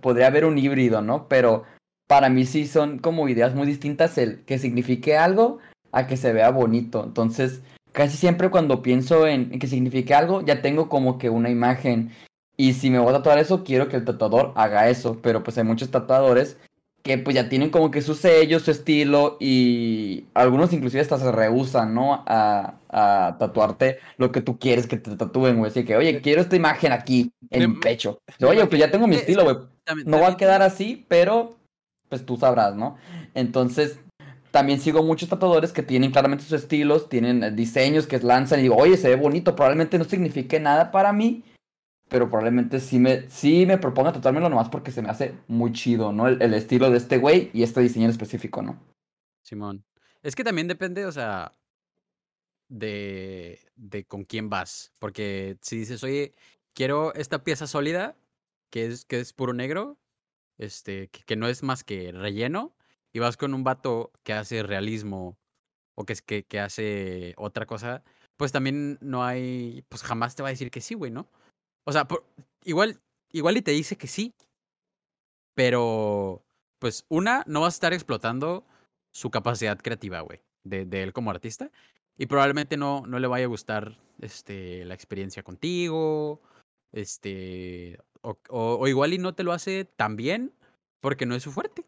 Speaker 2: podría haber un híbrido, ¿no? Pero para mí sí son como ideas muy distintas el que signifique algo a que se vea bonito. Entonces, casi siempre cuando pienso en, en que signifique algo, ya tengo como que una imagen. Y si me voy a tatuar eso, quiero que el tatuador haga eso. Pero pues hay muchos tatuadores que pues ya tienen como que su sello, su estilo y algunos inclusive hasta se rehusan, ¿no? A, a tatuarte lo que tú quieres que te tatúen, güey. Así que, oye, quiero esta imagen aquí en mi pecho. Oye, pues ya tengo mi estilo, güey. No va a quedar así, pero pues tú sabrás, ¿no? Entonces, también sigo muchos tatuadores que tienen claramente sus estilos, tienen diseños que lanzan y digo, oye, se ve bonito, probablemente no signifique nada para mí, pero probablemente sí me, sí me proponga tatuármelo nomás porque se me hace muy chido, ¿no? El, el estilo de este güey y este diseño en específico, ¿no?
Speaker 3: Simón. Es que también depende, o sea, de, de con quién vas. Porque si dices, oye, quiero esta pieza sólida, que es, que es puro negro, este, que, que no es más que relleno, y vas con un vato que hace realismo o que, es que, que hace otra cosa, pues también no hay, pues jamás te va a decir que sí, güey, ¿no? O sea, por- igual, igual y te dice que sí, pero pues una, no vas a estar explotando su capacidad creativa, güey, de, de él como artista. Y probablemente no, no le vaya a gustar este, la experiencia contigo. Este. O, o- o igual y no te lo hace tan bien porque no es su fuerte.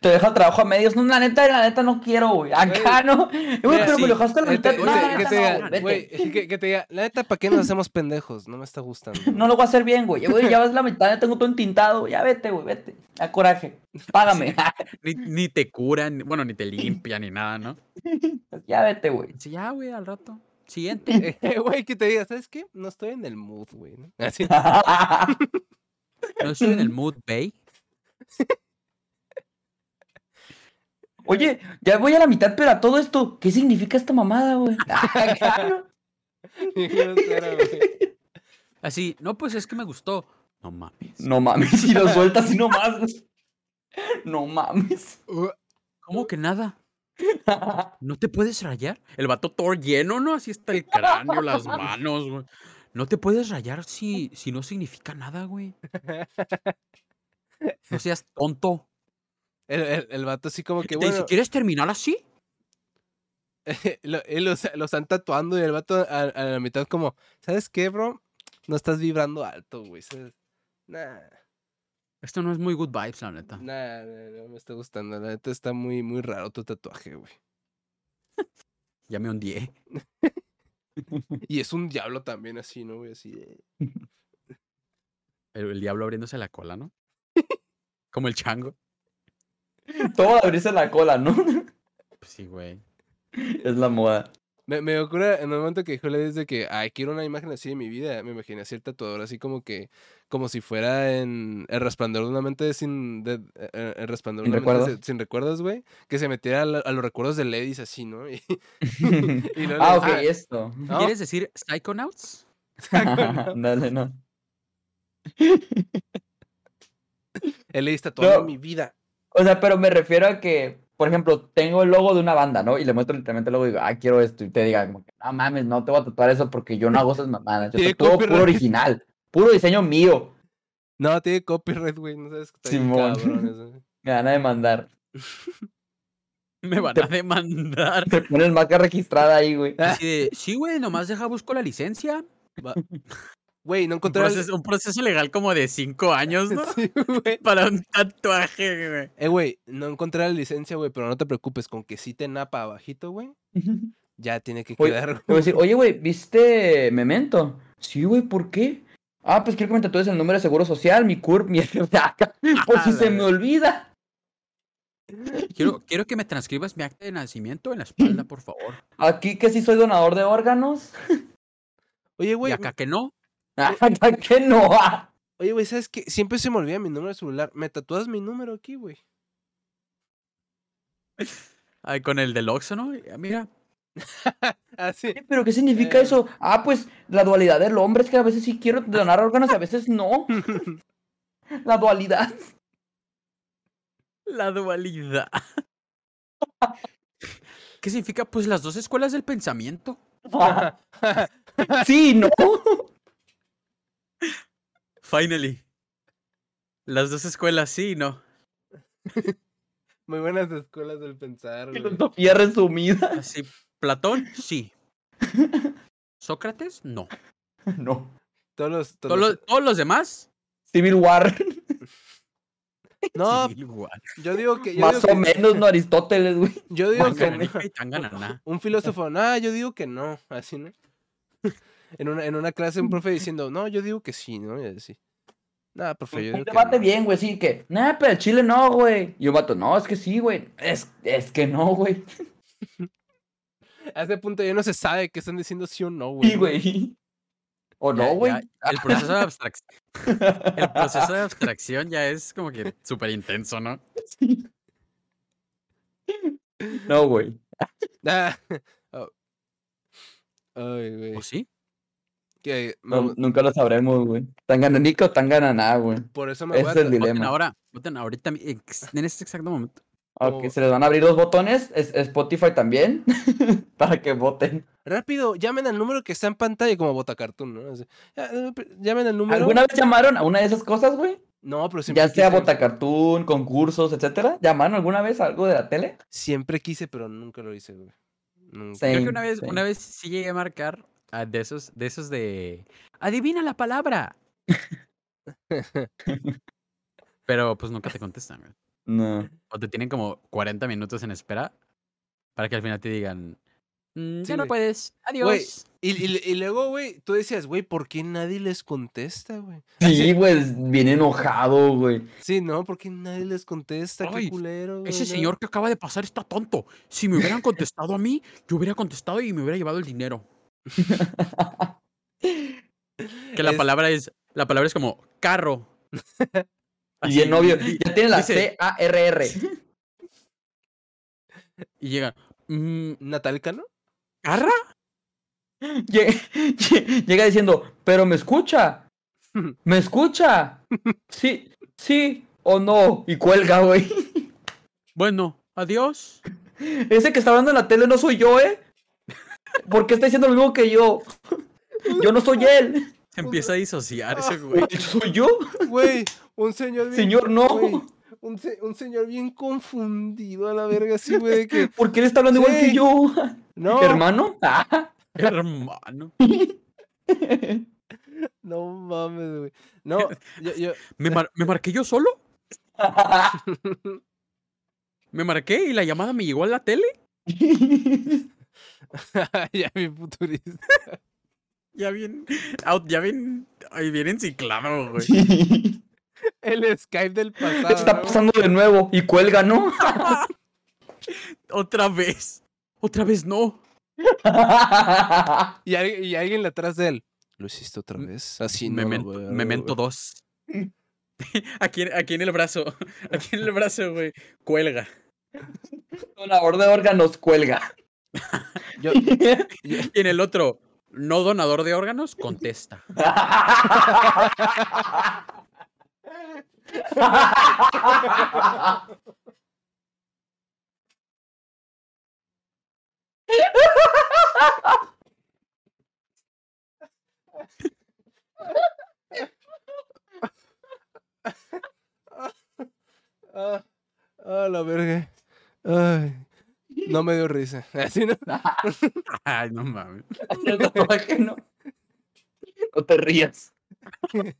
Speaker 2: Te deja el trabajo a medios. No, la neta, la neta no quiero, güey. Acá no. Güey, pero
Speaker 3: sí,
Speaker 2: me lo dejaste a la neta
Speaker 1: te
Speaker 2: no,
Speaker 1: diga,
Speaker 2: güey,
Speaker 1: que, te diga, la neta, ¿para qué nos hacemos pendejos? No me está gustando.
Speaker 2: No lo voy a hacer bien, güey. Güey, ya vas la mitad, ya tengo todo entintado. Ya vete, güey, vete. A coraje. Págame.
Speaker 3: Ni, ni te curan, bueno, ni te limpian, ni nada, ¿no?
Speaker 2: ya vete, güey.
Speaker 3: Sí, ya, güey, al rato. Siguiente.
Speaker 1: Eh, Güey, que te diga, ¿sabes qué? No estoy en el mood, güey. ¿no? Así.
Speaker 3: No estoy en el mood, bay.
Speaker 2: Oye, ya voy a la mitad, pero a todo esto, ¿qué significa esta mamada, güey?
Speaker 1: Güey.
Speaker 3: Así, no, pues es que me gustó. No mames.
Speaker 2: No mames, si lo sueltas y no más. güey. No mames.
Speaker 3: ¿Cómo que nada? ¿No te puedes rayar? El vato todo lleno, ¿no? Así está el cráneo, las manos, güey. No te puedes rayar si, si no significa nada, güey. No seas tonto.
Speaker 1: El, el, el vato así como que, bueno,
Speaker 3: ¿quieres terminar así?
Speaker 1: lo, lo, lo están tatuando y el vato a, a la mitad como, ¿sabes qué, bro? No estás vibrando alto, güey. Nah,
Speaker 3: Esto no es muy good vibes, la neta.
Speaker 1: nah, nah, no me está gustando. La neta está muy, muy raro tu tatuaje, güey.
Speaker 3: Ya me hundí.
Speaker 1: Y es un diablo también así, ¿no, güey? Así de...
Speaker 3: El, el diablo abriéndose la cola, ¿no? Como el chango.
Speaker 2: Todo abrirse la cola, ¿no?
Speaker 3: Pues sí, güey.
Speaker 2: Es la moda.
Speaker 1: Me, me ocurre en el momento que dijo le dice que, ay, quiero una imagen así de mi vida. Me imaginé así el tatuador, así como que, como si fuera en El resplandor de una mente sin, de, eh, eh, el resplandor de
Speaker 2: Sin
Speaker 1: una mente
Speaker 2: recuerdos.
Speaker 1: sin, recuerdos, güey. Que se metiera a, la- a los recuerdos de Ladies así, ¿no? Y, y luego le
Speaker 2: ah, ok,
Speaker 1: decía,
Speaker 2: esto.
Speaker 1: ¿no?
Speaker 3: ¿Quieres decir Psychonauts?
Speaker 2: Dale, no.
Speaker 1: He leído toda
Speaker 2: No.
Speaker 1: mi vida.
Speaker 2: O sea, pero me refiero a que, por ejemplo, tengo el logo de una banda, ¿no? Y le muestro literalmente el logo y digo, ah, quiero esto. Y te diga, como que, no mames, no te voy a tatuar eso porque yo no hago esas mamadas. Yo tatúo
Speaker 1: copyright.
Speaker 2: puro original, puro diseño mío.
Speaker 1: No, tiene copyright, güey. No sabes que está
Speaker 2: Simón.
Speaker 1: cabrón eso.
Speaker 2: Me van a demandar.
Speaker 3: Me van a demandar.
Speaker 2: Te pones marca registrada ahí, güey.
Speaker 3: Así de, sí, güey, nomás deja busco la licencia.
Speaker 1: Va. Güey, no
Speaker 3: Un
Speaker 1: encontré. el-
Speaker 3: proceso, un proceso legal como de cinco años, ¿no?
Speaker 1: Sí, güey.
Speaker 3: Para un tatuaje, güey.
Speaker 1: Eh, güey, no encontré la licencia, güey, pero no te preocupes, con que sí te napa abajito, güey, ya tiene que
Speaker 2: Oye,
Speaker 1: quedar.
Speaker 2: Te voy a decir, oye, güey, ¿viste Memento? Sí, güey, ¿por qué? Ah, pues quiero que me tatúes el número de seguro social, mi CURP, mi por si se me olvida.
Speaker 3: Quiero, quiero que me transcribas mi acta de nacimiento en la espalda, por favor.
Speaker 2: Aquí que sí soy donador de órganos.
Speaker 1: Oye,
Speaker 3: Y
Speaker 1: güey,
Speaker 3: acá que no.
Speaker 2: Acá que no. ah.
Speaker 1: oye, güey, ¿sabes qué? Siempre se me olvida mi número de celular. ¿Me tatúas mi número aquí, güey?
Speaker 3: Ay, con el del Oxxo, ¿no? Ah, Mira,
Speaker 1: Así.
Speaker 2: Oye, ¿Pero qué significa
Speaker 1: Eh.
Speaker 2: eso? Ah, pues la dualidad del hombre es que a veces sí quiero donar órganos y a veces no. La dualidad.
Speaker 3: la dualidad. ¿Qué significa? Pues las dos escuelas del pensamiento.
Speaker 2: Sí, no.
Speaker 3: Finally. Las dos escuelas, sí, ¿no?
Speaker 1: Muy buenas escuelas del pensar, güey.
Speaker 2: Filosofía resumida.
Speaker 3: Así, Platón, sí. Sócrates, no.
Speaker 2: No.
Speaker 1: Todos los. todos
Speaker 3: Todos
Speaker 1: los-
Speaker 3: los, todos los demás,
Speaker 2: Civil War.
Speaker 1: No,
Speaker 3: Civil War.
Speaker 1: yo digo que. Yo
Speaker 2: Más
Speaker 1: digo
Speaker 2: o
Speaker 1: que,
Speaker 2: menos, no Aristóteles, güey.
Speaker 1: Yo digo que.
Speaker 3: Y Tanganana.
Speaker 1: Un filósofo, no, yo digo que no, así, ¿no? En una, en una clase un profe diciendo, no, yo digo que sí, ¿no? Y así. Nada, profe, yo
Speaker 2: Un
Speaker 1: digo que
Speaker 2: debate
Speaker 1: no".
Speaker 2: bien, güey, sí, que, nah, pero el Chile no, güey. Y un vato, no, es que sí, güey. Es, es que no, güey.
Speaker 1: A ese punto ya no se sabe qué están diciendo sí o no, güey.
Speaker 2: Sí, güey. O
Speaker 3: Ya-
Speaker 2: no, güey.
Speaker 3: el proceso de abstracción. El proceso de abstracción ya es como que súper intenso, ¿no?
Speaker 2: No, güey.
Speaker 1: Ah, oh. Ay, güey.
Speaker 3: ¿O sí?
Speaker 1: Que
Speaker 2: No, nunca lo sabremos, güey. Tan gananica o tan gananá, güey.
Speaker 1: por eso me
Speaker 2: ese
Speaker 1: voy a
Speaker 2: es el dilema.
Speaker 3: Voten ahora, voten ahorita, en este exacto momento.
Speaker 2: Ok,
Speaker 1: Como-
Speaker 2: se les van a abrir dos botones. Es, Spotify también. para que voten.
Speaker 1: Rápido, llamen al número que está en pantalla como Botacartoon, ¿no? Así, "Ya, eh, Llamen al número.
Speaker 2: ¿Alguna vez llamaron a una de esas cosas, güey?
Speaker 1: No, pero siempre
Speaker 2: Ya sea
Speaker 1: quise.
Speaker 2: Botacartoon, concursos, etcétera. ¿Llamaron alguna vez a algo de la tele?
Speaker 1: Siempre quise, pero nunca lo hice, güey. Nunca.
Speaker 3: Creo que una vez,
Speaker 2: same.
Speaker 3: una vez sí llegué a marcar ah, de esos, de esos de adivina la palabra. Pero pues nunca te contestan, güey.
Speaker 2: No.
Speaker 3: O te tienen como 40 minutos en espera para que al final te digan, "Mm,
Speaker 1: Sí,
Speaker 3: ya no
Speaker 1: güey.
Speaker 3: puedes, adiós.
Speaker 1: Güey, Y, y- y luego, güey, tú decías, güey, ¿por qué nadie les contesta, güey?
Speaker 2: Sí, pues, bien enojado, güey.
Speaker 1: Sí, no, ¿por qué nadie les contesta?
Speaker 3: Ay,
Speaker 1: qué culero. güey,
Speaker 3: Ese
Speaker 1: no".
Speaker 3: señor que acaba de pasar está tonto. Si me hubieran contestado a mí, yo hubiera contestado y me hubiera llevado el dinero. Que la
Speaker 1: Es-
Speaker 3: palabra es, la palabra es como carro.
Speaker 2: Y obvio.
Speaker 3: y-
Speaker 2: Ya tiene la
Speaker 3: dice-
Speaker 2: C-A-R-R.
Speaker 3: Y llega, "Mm,
Speaker 1: ¿Natalcano?
Speaker 3: ¿carra?
Speaker 2: Lle- lle- Llega diciendo, pero me escucha. ¿Me escucha? Sí, sí o no. Y cuelga, güey.
Speaker 3: Bueno, adiós.
Speaker 2: Ese que está hablando en la tele no soy yo, ¿eh? ¿Por qué está diciendo lo mismo que yo? Yo no soy él.
Speaker 3: Se empieza a disociar ese güey.
Speaker 2: ¿Soy yo?
Speaker 1: Güey, un señor bien...
Speaker 2: Señor, no.
Speaker 1: güey, un, se- un señor bien confundido a la verga, así, güey, de que...
Speaker 2: ¿Por qué él está hablando igual que yo?
Speaker 1: No,
Speaker 2: ¿Hermano? Ah.
Speaker 3: Hermano.
Speaker 1: no mames, güey. No, yo, yo...
Speaker 3: ¿Me, mar- ¿Me marqué yo solo? ¿Me marqué y la llamada me llegó a la tele?
Speaker 1: ya mi futurista.
Speaker 3: Ya bien, out, ya bien, ay, bien enciclado, güey.
Speaker 1: El Skype del pasado.
Speaker 2: ¿Qué está
Speaker 1: ¿no?
Speaker 2: pasando de nuevo? Y cuelga, ¿no?
Speaker 3: Otra vez. Otra vez no.
Speaker 1: Y, alguien- y alguien atrás de él. ¿Lo hiciste otra vez? Así no.
Speaker 3: Memento,
Speaker 1: veo,
Speaker 3: Memento. 2. Aquí, en- aquí en el brazo. Aquí en el brazo, güey. Cuelga.
Speaker 2: Donador de órganos cuelga.
Speaker 1: Yo,
Speaker 3: Y en el otro, no donador de órganos, contesta.
Speaker 1: Ah, ah, la verga. Ay, no me dio risa. Así no.
Speaker 3: Ay, no mames.
Speaker 2: No, no. No te rías.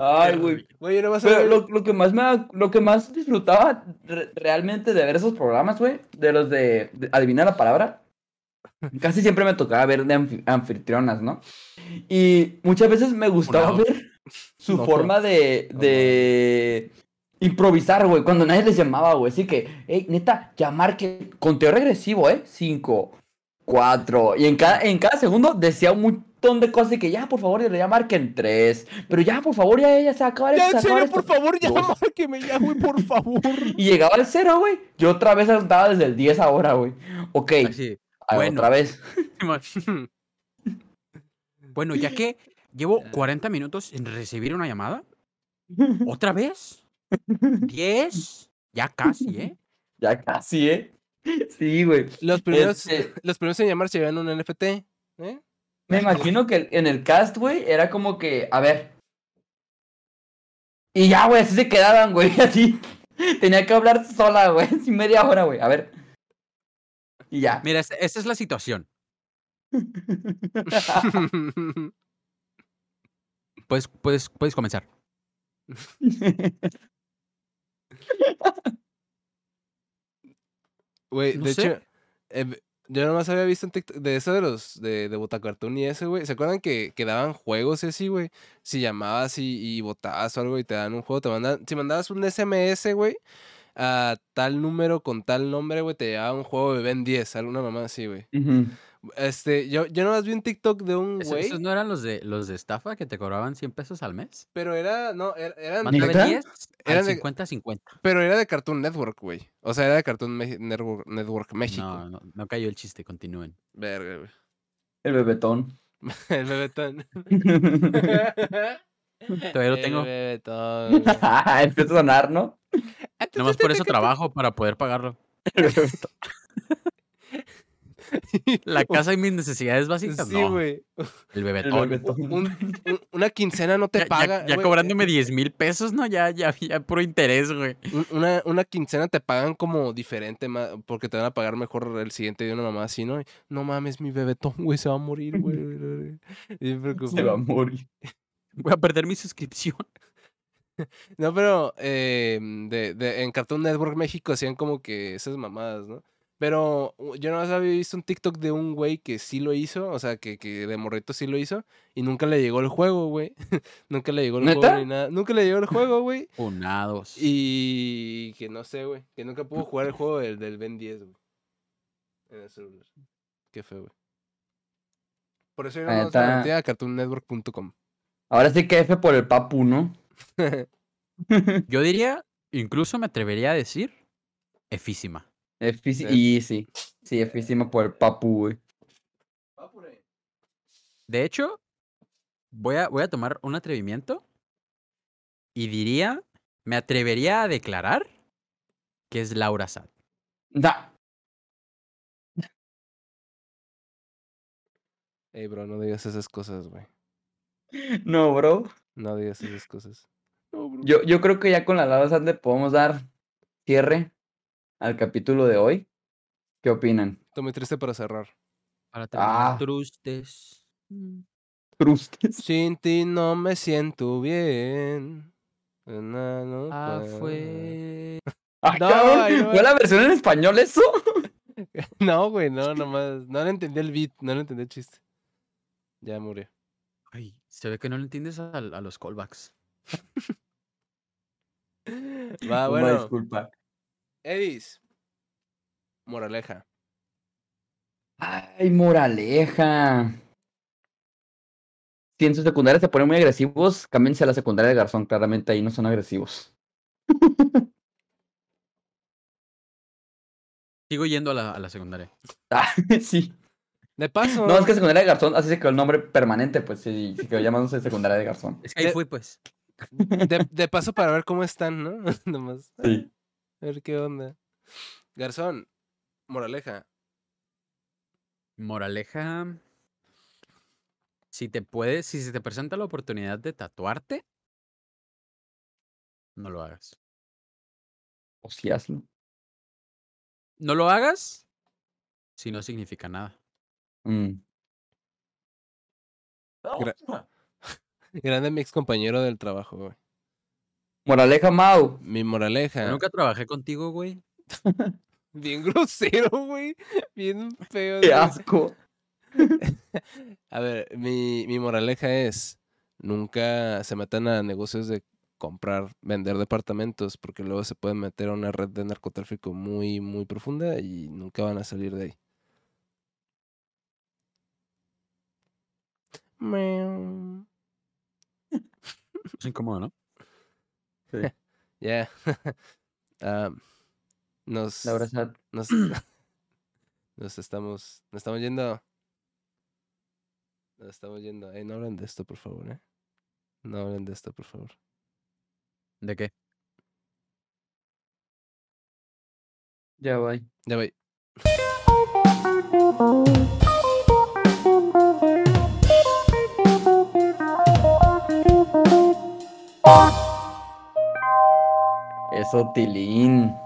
Speaker 2: Ay, güey.
Speaker 1: Güey, no vas a
Speaker 2: Pero
Speaker 1: ver.
Speaker 2: lo, lo que más me, lo que más disfrutaba re- realmente de ver esos programas, güey, de los de, de adivinar la palabra, casi siempre me tocaba ver de anfi- anfitrionas, ¿no? Y muchas veces me gustaba ver su
Speaker 1: No,
Speaker 2: forma de,
Speaker 1: no
Speaker 2: de improvisar, güey, cuando nadie les llamaba, güey. Así que, hey, neta, llamar que conteo regresivo, ¿eh? Cinco, cuatro, y en cada, en cada segundo decía un montón de cosas y que ya, por favor, ya marquen tres, pero ya, por favor, ya, ya se va a acabar
Speaker 1: Ya, en serio, por favor, ya,
Speaker 2: Dos.
Speaker 1: márqueme ya, güey, por favor.
Speaker 2: Y llegaba al cero, güey. Yo otra vez andaba desde el 10 ahora, güey. Ok,
Speaker 3: Así.
Speaker 2: a-
Speaker 3: bueno.
Speaker 2: otra vez.
Speaker 3: Bueno, ya que llevo 40 minutos en recibir una llamada, ¿otra vez? ¿10? Ya casi, ¿eh?
Speaker 2: Ya casi, ¿eh? Sí, güey.
Speaker 1: Los primeros,
Speaker 2: Este-
Speaker 1: los primeros en llamar se llevan un NFT. ¿eh?
Speaker 2: Me imagino que en el cast, güey, era como que, a ver. Y ya, güey, así se quedaban, güey, así. Tenía que hablar sola, güey, así media hora, güey. A ver. Y ya.
Speaker 3: Mira, esta, esta es la situación. Puedes, puedes, puedes comenzar.
Speaker 1: Güey,
Speaker 3: No
Speaker 1: de
Speaker 3: sé.
Speaker 1: hecho, eh, yo nomás había visto en TikTok de eso de los de, de Botacartoon y ese, güey. ¿Se acuerdan que, que daban juegos y así, güey? Si llamabas y, y votabas o algo y te dan un juego, te mandan. Si mandabas un SMS, güey, a tal número con tal nombre, güey, te llevaba un juego de Ben 10, alguna mamá así, güey.
Speaker 2: Ujú.
Speaker 1: Este, yo, yo nomás vi un TikTok de un
Speaker 3: ¿Esos,
Speaker 1: güey,
Speaker 3: esos no eran los de los de estafa que te cobraban 100 pesos al mes?
Speaker 1: pero era, no, era- eran,
Speaker 2: ¿Neta?
Speaker 3: Mándame 10
Speaker 1: Eran
Speaker 3: al
Speaker 1: de-
Speaker 3: 50-50.
Speaker 1: pero era de Cartoon Network, güey. O sea, era de Cartoon Me- Network, Network México.
Speaker 3: No, no, no cayó el chiste, continúen.
Speaker 1: Verga, güey.
Speaker 2: El bebetón.
Speaker 1: El bebetón.
Speaker 3: Todavía lo
Speaker 1: El
Speaker 3: tengo.
Speaker 1: bebetón, güey.
Speaker 2: Empieza a sonar, ¿no?
Speaker 3: Nomás por eso trabajo, para poder pagarlo.
Speaker 2: El.
Speaker 3: La casa y mis necesidades básicas,
Speaker 1: Sí,
Speaker 3: no.
Speaker 1: güey.
Speaker 3: El
Speaker 2: El
Speaker 3: bebetón.
Speaker 2: bebetón.
Speaker 1: Un- un- una quincena no te
Speaker 3: Ya,
Speaker 1: paga.
Speaker 3: ya cobrándome 10 mil pesos, ¿no? Ya, ya, ya puro interés, güey.
Speaker 1: Un- Una, una quincena te pagan como diferente, porque te van a pagar mejor el siguiente de una mamá así, ¿no? No mames, mi bebetón, güey, se va a morir, güey.
Speaker 2: Se va a morir.
Speaker 3: Voy a perder mi suscripción.
Speaker 1: No, pero eh, de, de- en Cartoon Network México hacían como que esas mamadas, ¿no? Pero yo no había visto un TikTok de un güey que sí lo hizo, o sea, que, que de morrito sí lo hizo, y nunca le llegó el juego, güey. nunca le llegó el juego ni nada. Nunca le llegó el juego, güey.
Speaker 3: Unados.
Speaker 1: Y que no sé, güey. Que nunca pudo jugar el juego del, del Ben 10, güey. En el celular. Qué feo, güey. Por eso yo no metí a cartoonnetwork.com.
Speaker 2: Ahora sí que F por el papu, ¿no?
Speaker 3: Yo diría, incluso me atrevería a decir, efísima.
Speaker 2: Y sí. Sí, efísima por el papu, güey.
Speaker 3: De hecho, voy a, voy a tomar un atrevimiento y diría, me atrevería a declarar que es Laura Sad.
Speaker 2: Da.
Speaker 1: Ey, bro, no digas esas cosas, güey.
Speaker 2: No, bro.
Speaker 1: No digas esas cosas. No, bro.
Speaker 2: Yo, yo creo que ya con la Laura Sad le podemos dar cierre al capítulo de hoy. ¿Qué opinan?
Speaker 1: Estoy muy triste para cerrar.
Speaker 3: Para
Speaker 2: Ah.
Speaker 3: terminar, trustes. Mm.
Speaker 2: Crustes.
Speaker 1: Sin ti no me siento bien. Na, no
Speaker 3: Ah, fue.
Speaker 2: Ah,
Speaker 1: No,
Speaker 2: cabrón,
Speaker 1: no
Speaker 2: ¿Fue la versión en español eso?
Speaker 1: No, güey, no, nomás. No le entendí el beat, no le entendí el chiste. Ya murió.
Speaker 3: Ay, se ve que no le entiendes a, a los callbacks.
Speaker 1: Va,
Speaker 2: Una
Speaker 1: bueno.
Speaker 2: disculpa.
Speaker 1: Edis. Moraleja.
Speaker 2: Ay, moraleja. Si en su secundaria se ponen muy agresivos, cámbiense a la secundaria de Garzón. Claramente ahí no son agresivos.
Speaker 3: Sigo yendo a la, a la secundaria.
Speaker 2: Ah, sí.
Speaker 1: De paso.
Speaker 2: No, es que secundaria de Garzón, así se quedó el nombre permanente, pues sí, sí quedó llamándose secundaria de Garzón.
Speaker 3: Es que ahí
Speaker 1: De-
Speaker 3: fui, pues.
Speaker 1: De, de paso para ver cómo están, ¿no? Nomás.
Speaker 2: Sí.
Speaker 1: A ver qué onda. Garzón, moraleja.
Speaker 3: Moraleja. Si te puedes, si se te presenta la oportunidad de tatuarte, no lo hagas.
Speaker 2: O sí, hazlo.
Speaker 3: No lo hagas si no significa nada.
Speaker 2: Mm.
Speaker 1: Gra- Grande mi ex compañero del trabajo, güey.
Speaker 2: Moraleja, Mau.
Speaker 1: Mi
Speaker 3: Yo
Speaker 1: moraleja.
Speaker 3: nunca trabajé contigo, güey.
Speaker 1: Bien grosero, güey. Bien feo.
Speaker 2: Qué
Speaker 1: güey.
Speaker 2: asco.
Speaker 1: A ver, mi, mi moraleja es, nunca se metan a negocios de comprar, vender departamentos, porque luego se pueden meter a una red de narcotráfico muy, muy profunda y nunca van a salir de ahí.
Speaker 3: Es incómodo, ¿no?
Speaker 1: Ya. Ah, nos,
Speaker 2: La verdad.
Speaker 1: nos, nos estamos, nos estamos yendo. Nos estamos yendo. Ey, no hablen de esto, por favor, ¿eh? No hablen de esto, por favor.
Speaker 3: ¿De qué?
Speaker 2: Ya voy.
Speaker 1: Ya voy.
Speaker 2: Eso, Tilín.